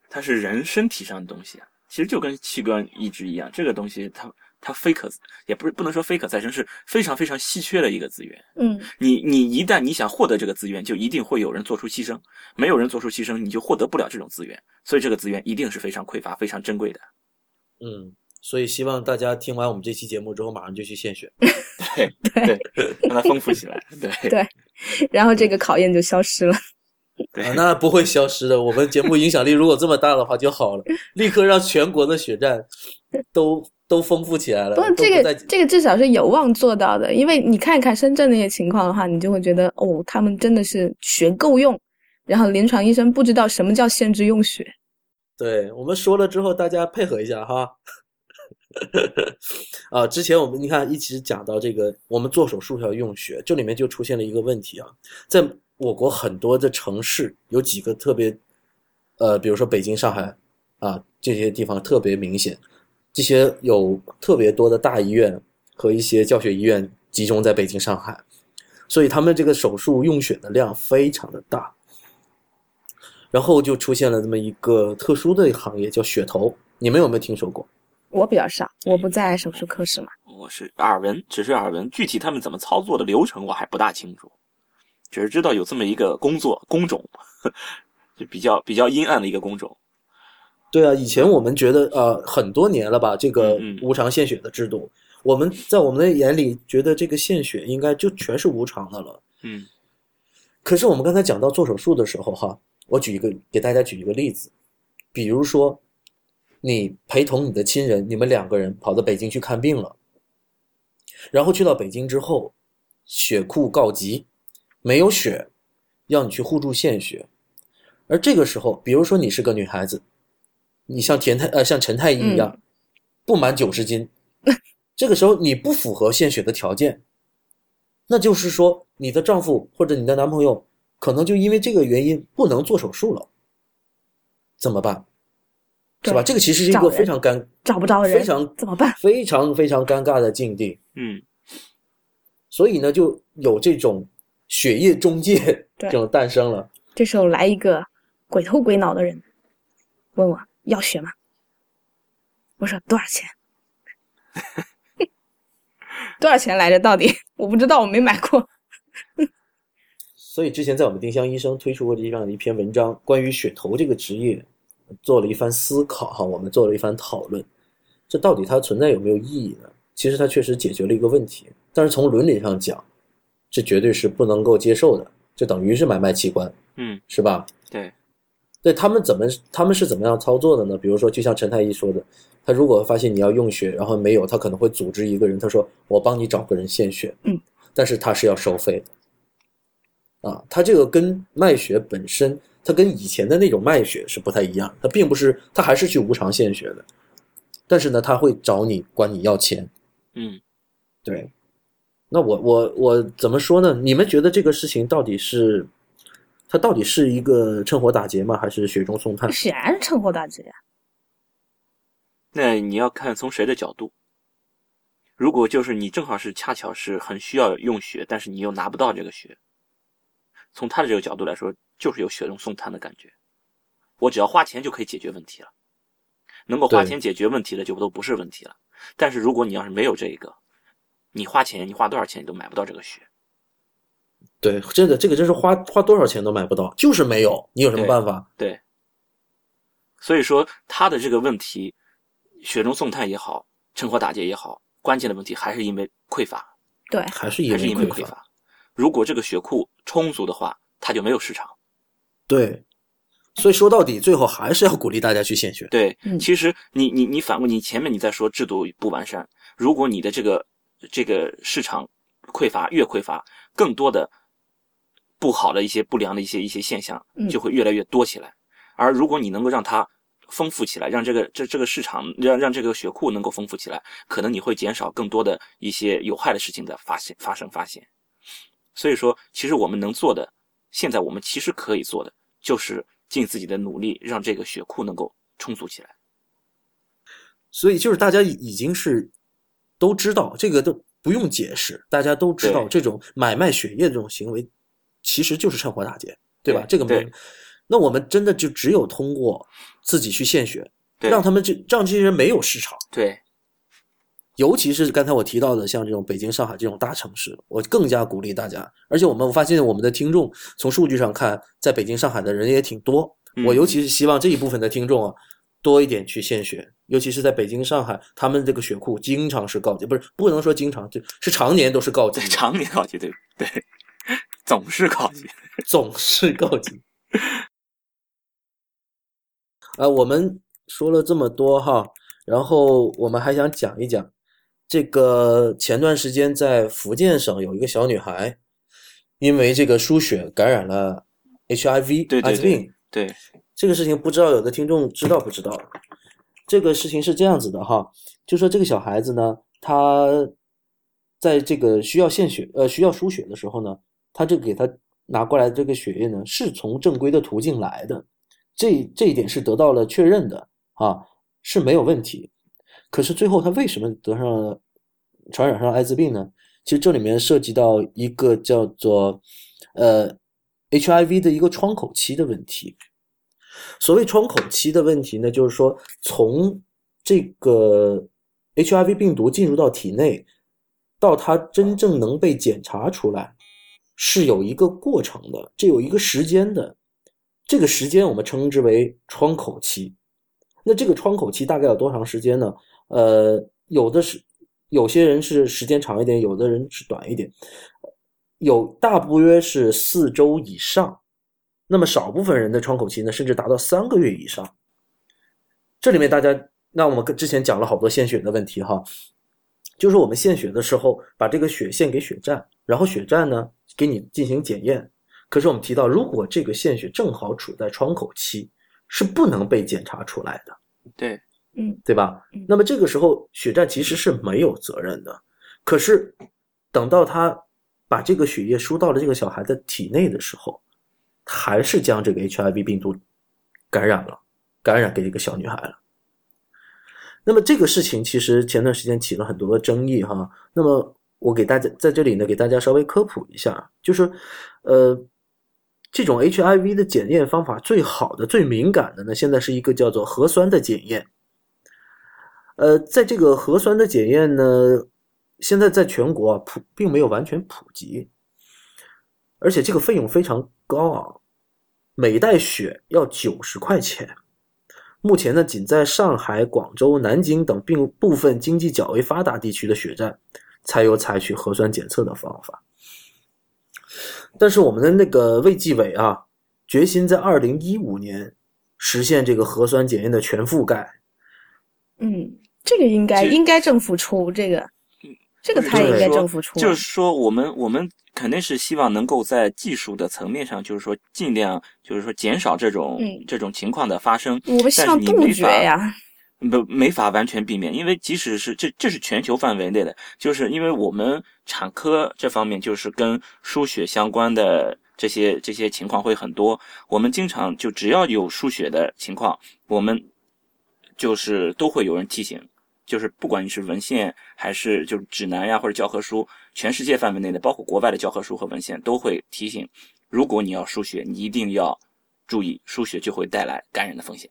它是人身体上的东西啊，其实就跟器官移植一样，这个东西它。它非可，也不是不能说非可再生，是非常非常稀缺的一个资源。嗯，你你一旦你想获得这个资源，就一定会有人做出牺牲，没有人做出牺牲，你就获得不了这种资源。所以这个资源一定是非常匮乏、非常珍贵的。嗯，所以希望大家听完我们这期节目之后，马上就去献血，对 *laughs* 对，让它丰富起来，对对，然后这个考验就消失了。*laughs* 啊，那不会消失的。我们节目影响力如果这么大的话就好了，立刻让全国的血战都。都丰富起来了。不，这个这个至少是有望做到的，因为你看一看深圳那些情况的话，你就会觉得哦，他们真的是血够用，然后临床医生不知道什么叫限制用血。对我们说了之后，大家配合一下哈。呵呵呵啊，之前我们你看一直讲到这个，我们做手术要用血，这里面就出现了一个问题啊，在我国很多的城市有几个特别，呃，比如说北京、上海啊这些地方特别明显。这些有特别多的大医院和一些教学医院集中在北京、上海，所以他们这个手术用血的量非常的大，然后就出现了这么一个特殊的行业，叫血头。你们有没有听说过？我比较少，我不在手术科室嘛。我是耳闻，只是耳闻，具体他们怎么操作的流程我还不大清楚，只是知道有这么一个工作工种，*laughs* 就比较比较阴暗的一个工种。对啊，以前我们觉得呃很多年了吧，这个无偿献血的制度，我们在我们的眼里觉得这个献血应该就全是无偿的了。嗯，可是我们刚才讲到做手术的时候哈，我举一个给大家举一个例子，比如说你陪同你的亲人，你们两个人跑到北京去看病了，然后去到北京之后，血库告急，没有血，要你去互助献血，而这个时候，比如说你是个女孩子。你像田太呃，像陈太医一样，不满九十斤，*laughs* 这个时候你不符合献血的条件，那就是说你的丈夫或者你的男朋友可能就因为这个原因不能做手术了，怎么办？是吧？这个其实是一个非常尴找不着人，非常怎么办？非常非常尴尬的境地。嗯，所以呢，就有这种血液中介这种诞生了。这时候来一个鬼头鬼脑的人，问我。要血吗？我说多少钱？*laughs* 多少钱来着？到底我不知道，我没买过。*laughs* 所以之前在我们丁香医生推出过这样的一篇文章，关于血头这个职业，做了一番思考哈，我们做了一番讨论。这到底它存在有没有意义呢？其实它确实解决了一个问题，但是从伦理上讲，这绝对是不能够接受的，这等于是买卖器官，嗯，是吧？对。对他们怎么他们是怎么样操作的呢？比如说，就像陈太医说的，他如果发现你要用血，然后没有，他可能会组织一个人，他说我帮你找个人献血，嗯，但是他是要收费的，啊，他这个跟卖血本身，他跟以前的那种卖血是不太一样，他并不是，他还是去无偿献血的，但是呢，他会找你管你要钱，嗯，对，那我我我怎么说呢？你们觉得这个事情到底是，它到底是一个趁火打劫吗？还是雪中送炭？显然是趁火打劫呀。那你要看从谁的角度。如果就是你正好是恰巧是很需要用血，但是你又拿不到这个血，从他的这个角度来说，就是有雪中送炭的感觉。我只要花钱就可以解决问题了，能够花钱解决问题的就都不是问题了。但是如果你要是没有这个，你花钱，你花多少钱你都买不到这个雪。对，真的，这个真是花花多少钱都买不到，就是没有，你有什么办法？对。所以说他的这个问题，雪中送炭也好，趁火打劫也好。关键的问题还是因为匮乏，对，还是因为匮乏。如果这个血库充足的话，它就没有市场。对，所以说到底，最后还是要鼓励大家去献血。对，其实你你你反过，你前面你在说制度不完善，如果你的这个这个市场匮乏越匮乏，更多的不好的一些不良的一些一些现象就会越来越多起来。而如果你能够让它丰富起来，让这个这这个市场让让这个血库能够丰富起来，可能你会减少更多的一些有害的事情的发现发生发现。所以说，其实我们能做的，现在我们其实可以做的，就是尽自己的努力，让这个血库能够充足起来。所以就是大家已经是都知道这个都不用解释，大家都知道这种买卖血液这种行为，其实就是趁火打劫，对吧？这个没。那我们真的就只有通过自己去献血，让他们这让这些人没有市场。对，尤其是刚才我提到的，像这种北京、上海这种大城市，我更加鼓励大家。而且我们发现我们的听众从数据上看，在北京、上海的人也挺多。我尤其是希望这一部分的听众啊，多一点去献血。尤其是在北京、上海，他们这个血库经常是告急，不是不能说经常，就是常年都是告急，*laughs* 常年告急，对对，总是告急，*laughs* 总是告急。啊，我们说了这么多哈，然后我们还想讲一讲，这个前段时间在福建省有一个小女孩，因为这个输血感染了 HIV 艾滋病。对这个事情，不知道有的听众知道不知道？这个事情是这样子的哈，就说这个小孩子呢，他在这个需要献血呃需要输血的时候呢，他就给他拿过来的这个血液呢，是从正规的途径来的。这这一点是得到了确认的啊，是没有问题。可是最后他为什么得上了传染上艾滋病呢？其实这里面涉及到一个叫做呃 HIV 的一个窗口期的问题。所谓窗口期的问题呢，就是说从这个 HIV 病毒进入到体内，到它真正能被检查出来，是有一个过程的，这有一个时间的。这个时间我们称之为窗口期，那这个窗口期大概有多长时间呢？呃，有的是有些人是时间长一点，有的人是短一点，有大不约是四周以上，那么少部分人的窗口期呢，甚至达到三个月以上。这里面大家，那我们跟之前讲了好多献血的问题哈，就是我们献血的时候，把这个血献给血站，然后血站呢给你进行检验。可是我们提到，如果这个献血正好处在窗口期，是不能被检查出来的。对，嗯，对吧？那么这个时候血站其实是没有责任的。可是等到他把这个血液输到了这个小孩的体内的时候，还是将这个 HIV 病毒感染了，感染给这个小女孩了。那么这个事情其实前段时间起了很多的争议哈。那么我给大家在这里呢，给大家稍微科普一下，就是呃。这种 HIV 的检验方法最好的、最敏感的呢，现在是一个叫做核酸的检验。呃，在这个核酸的检验呢，现在在全国啊普并没有完全普及，而且这个费用非常高昂，每袋血要九十块钱。目前呢，仅在上海、广州、南京等并部分经济较为发达地区的血站，才有采取核酸检测的方法。但是我们的那个卫计委啊，决心在二零一五年实现这个核酸检验的全覆盖。嗯，这个应该应该政府出这个，这个他应该政府出。就是说，我们我们肯定是希望能够在技术的层面上，就是说尽量就是说减少这种这种情况的发生。我们希望杜绝呀。不没法完全避免，因为即使是这这是全球范围内的，就是因为我们产科这方面就是跟输血相关的这些这些情况会很多，我们经常就只要有输血的情况，我们就是都会有人提醒，就是不管你是文献还是就是指南呀或者教科书，全世界范围内的包括国外的教科书和文献都会提醒，如果你要输血，你一定要注意输血就会带来感染的风险，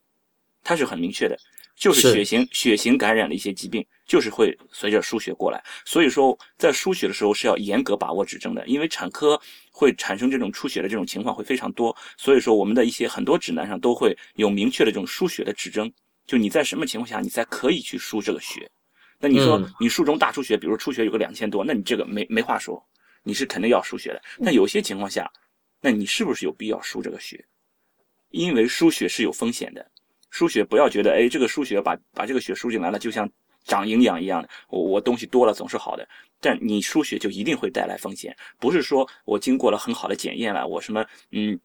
它是很明确的。就是血型血型感染的一些疾病，就是会随着输血过来。所以说，在输血的时候是要严格把握指征的，因为产科会产生这种出血的这种情况会非常多。所以说，我们的一些很多指南上都会有明确的这种输血的指征，就你在什么情况下你才可以去输这个血。那你说你术中大出血，比如出血有个两千多，那你这个没没话说，你是肯定要输血的。那有些情况下，那你是不是有必要输这个血？因为输血是有风险的。输血不要觉得，哎，这个输血把把这个血输进来了，就像长营养一样的，我我东西多了总是好的。但你输血就一定会带来风险，不是说我经过了很好的检验了，我什么嗯，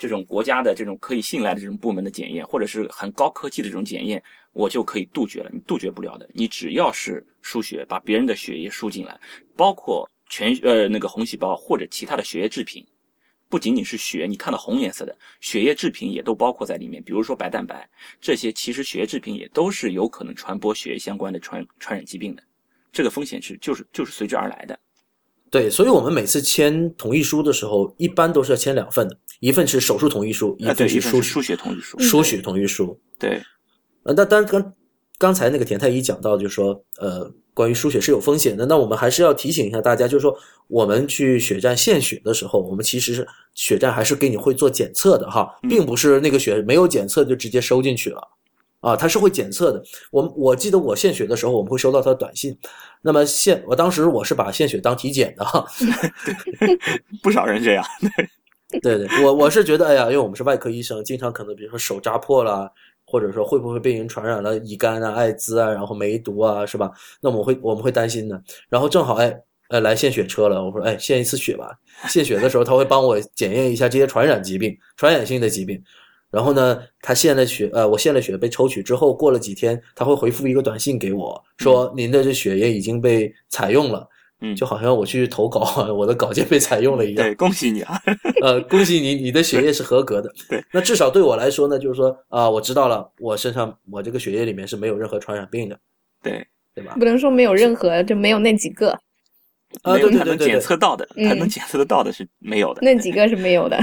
这种国家的这种可以信赖的这种部门的检验，或者是很高科技的这种检验，我就可以杜绝了。你杜绝不了的。你只要是输血，把别人的血液输进来，包括全呃那个红细胞或者其他的血液制品。不仅仅是血，你看到红颜色的血液制品也都包括在里面，比如说白蛋白这些，其实血液制品也都是有可能传播血液相关的传传染疾病的，这个风险是就是就是随之而来的。对，所以我们每次签同意书的时候，一般都是要签两份的，一份是手术同意书，一份是输输血同意书。输血同意书，对。呃，那当然刚刚才那个田太医讲到，就是说，呃。关于输血是有风险的，那我们还是要提醒一下大家，就是说我们去血站献血的时候，我们其实是血站还是给你会做检测的哈，并不是那个血没有检测就直接收进去了，啊，它是会检测的。我我记得我献血的时候，我们会收到他的短信。那么献我当时我是把献血当体检的哈，*laughs* 不少人这样。*laughs* 对对，我我是觉得，哎呀，因为我们是外科医生，经常可能比如说手扎破了。或者说会不会被人传染了乙肝啊、艾滋啊，然后梅毒啊，是吧？那我们会我们会担心的。然后正好哎呃来献血车了，我说哎献一次血吧。献血的时候他会帮我检验一下这些传染疾病、传染性的疾病。然后呢，他献了血，呃，我献了血被抽取之后，过了几天他会回复一个短信给我说您的这血液已经被采用了。嗯，就好像我去投稿，*laughs* 我的稿件被采用了一样。对，恭喜你啊！*laughs* 呃，恭喜你，你的血液是合格的。*laughs* 对，那至少对我来说呢，就是说啊，我知道了，我身上我这个血液里面是没有任何传染病的。对，对吧？不能说没有任何，就没有那几个。啊，对对对对，检测到的，他能检测得到的是没有的。那几个是没有的。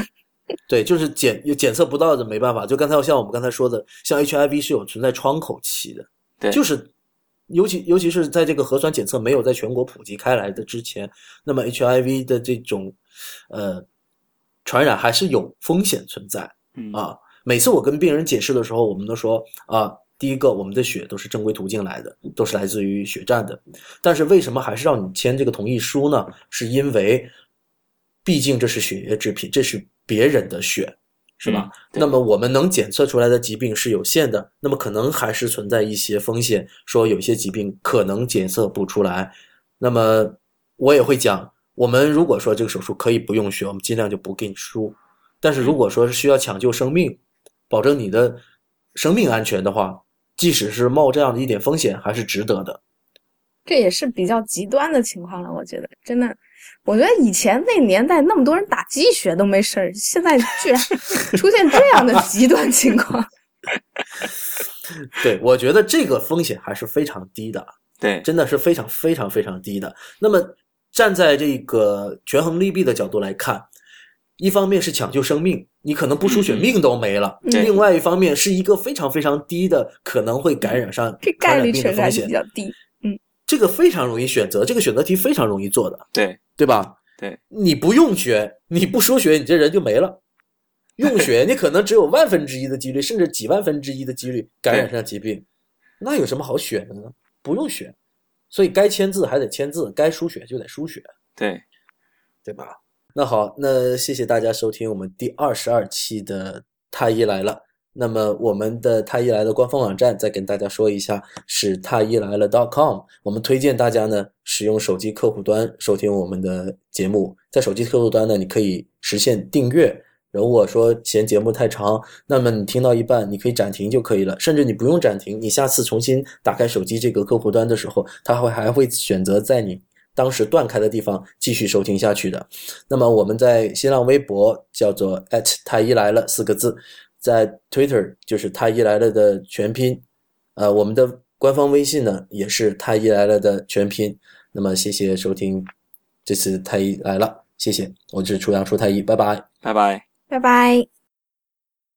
对，就是检检测不到的没办法。就刚才像我们刚才说的，像 HIV 是有存在窗口期的。对，就是。尤其尤其是在这个核酸检测没有在全国普及开来的之前，那么 HIV 的这种呃传染还是有风险存在啊。每次我跟病人解释的时候，我们都说啊，第一个，我们的血都是正规途径来的，都是来自于血站的。但是为什么还是让你签这个同意书呢？是因为毕竟这是血液制品，这是别人的血。是吧？那么我们能检测出来的疾病是有限的，那么可能还是存在一些风险，说有些疾病可能检测不出来。那么我也会讲，我们如果说这个手术可以不用血，我们尽量就不给你输。但是如果说是需要抢救生命，保证你的生命安全的话，即使是冒这样的一点风险，还是值得的。这也是比较极端的情况了，我觉得真的。我觉得以前那年代那么多人打鸡血都没事儿，现在居然 *laughs* 出现这样的极端情况。*laughs* 对，我觉得这个风险还是非常低的。对，真的是非常非常非常低的。那么站在这个权衡利弊的角度来看，一方面是抢救生命，你可能不输血命都没了；另外一方面是一个非常非常低的可能会感染上这概率确实比较低。嗯这个非常容易选择，这个选择题非常容易做的，对对吧？对，你不用血，你不输血，你这人就没了；用血，你可能只有万分之一的几率，甚至几万分之一的几率感染上疾病，那有什么好选的呢？不用选，所以该签字还得签字，该输血就得输血，对，对吧？那好，那谢谢大家收听我们第二十二期的太医来了。那么我们的太医来了官方网站再跟大家说一下，是太医来了 .com。我们推荐大家呢使用手机客户端收听我们的节目，在手机客户端呢你可以实现订阅。如果说嫌节目太长，那么你听到一半，你可以暂停就可以了，甚至你不用暂停，你下次重新打开手机这个客户端的时候，它会还会选择在你当时断开的地方继续收听下去的。那么我们在新浪微博叫做太医来了四个字，在 Twitter 就是太医来了的全拼，呃，我们的官方微信呢也是太医来了的全拼。那么谢谢收听这次太医来了，谢谢，我是初阳初太医，拜拜，拜拜。拜拜。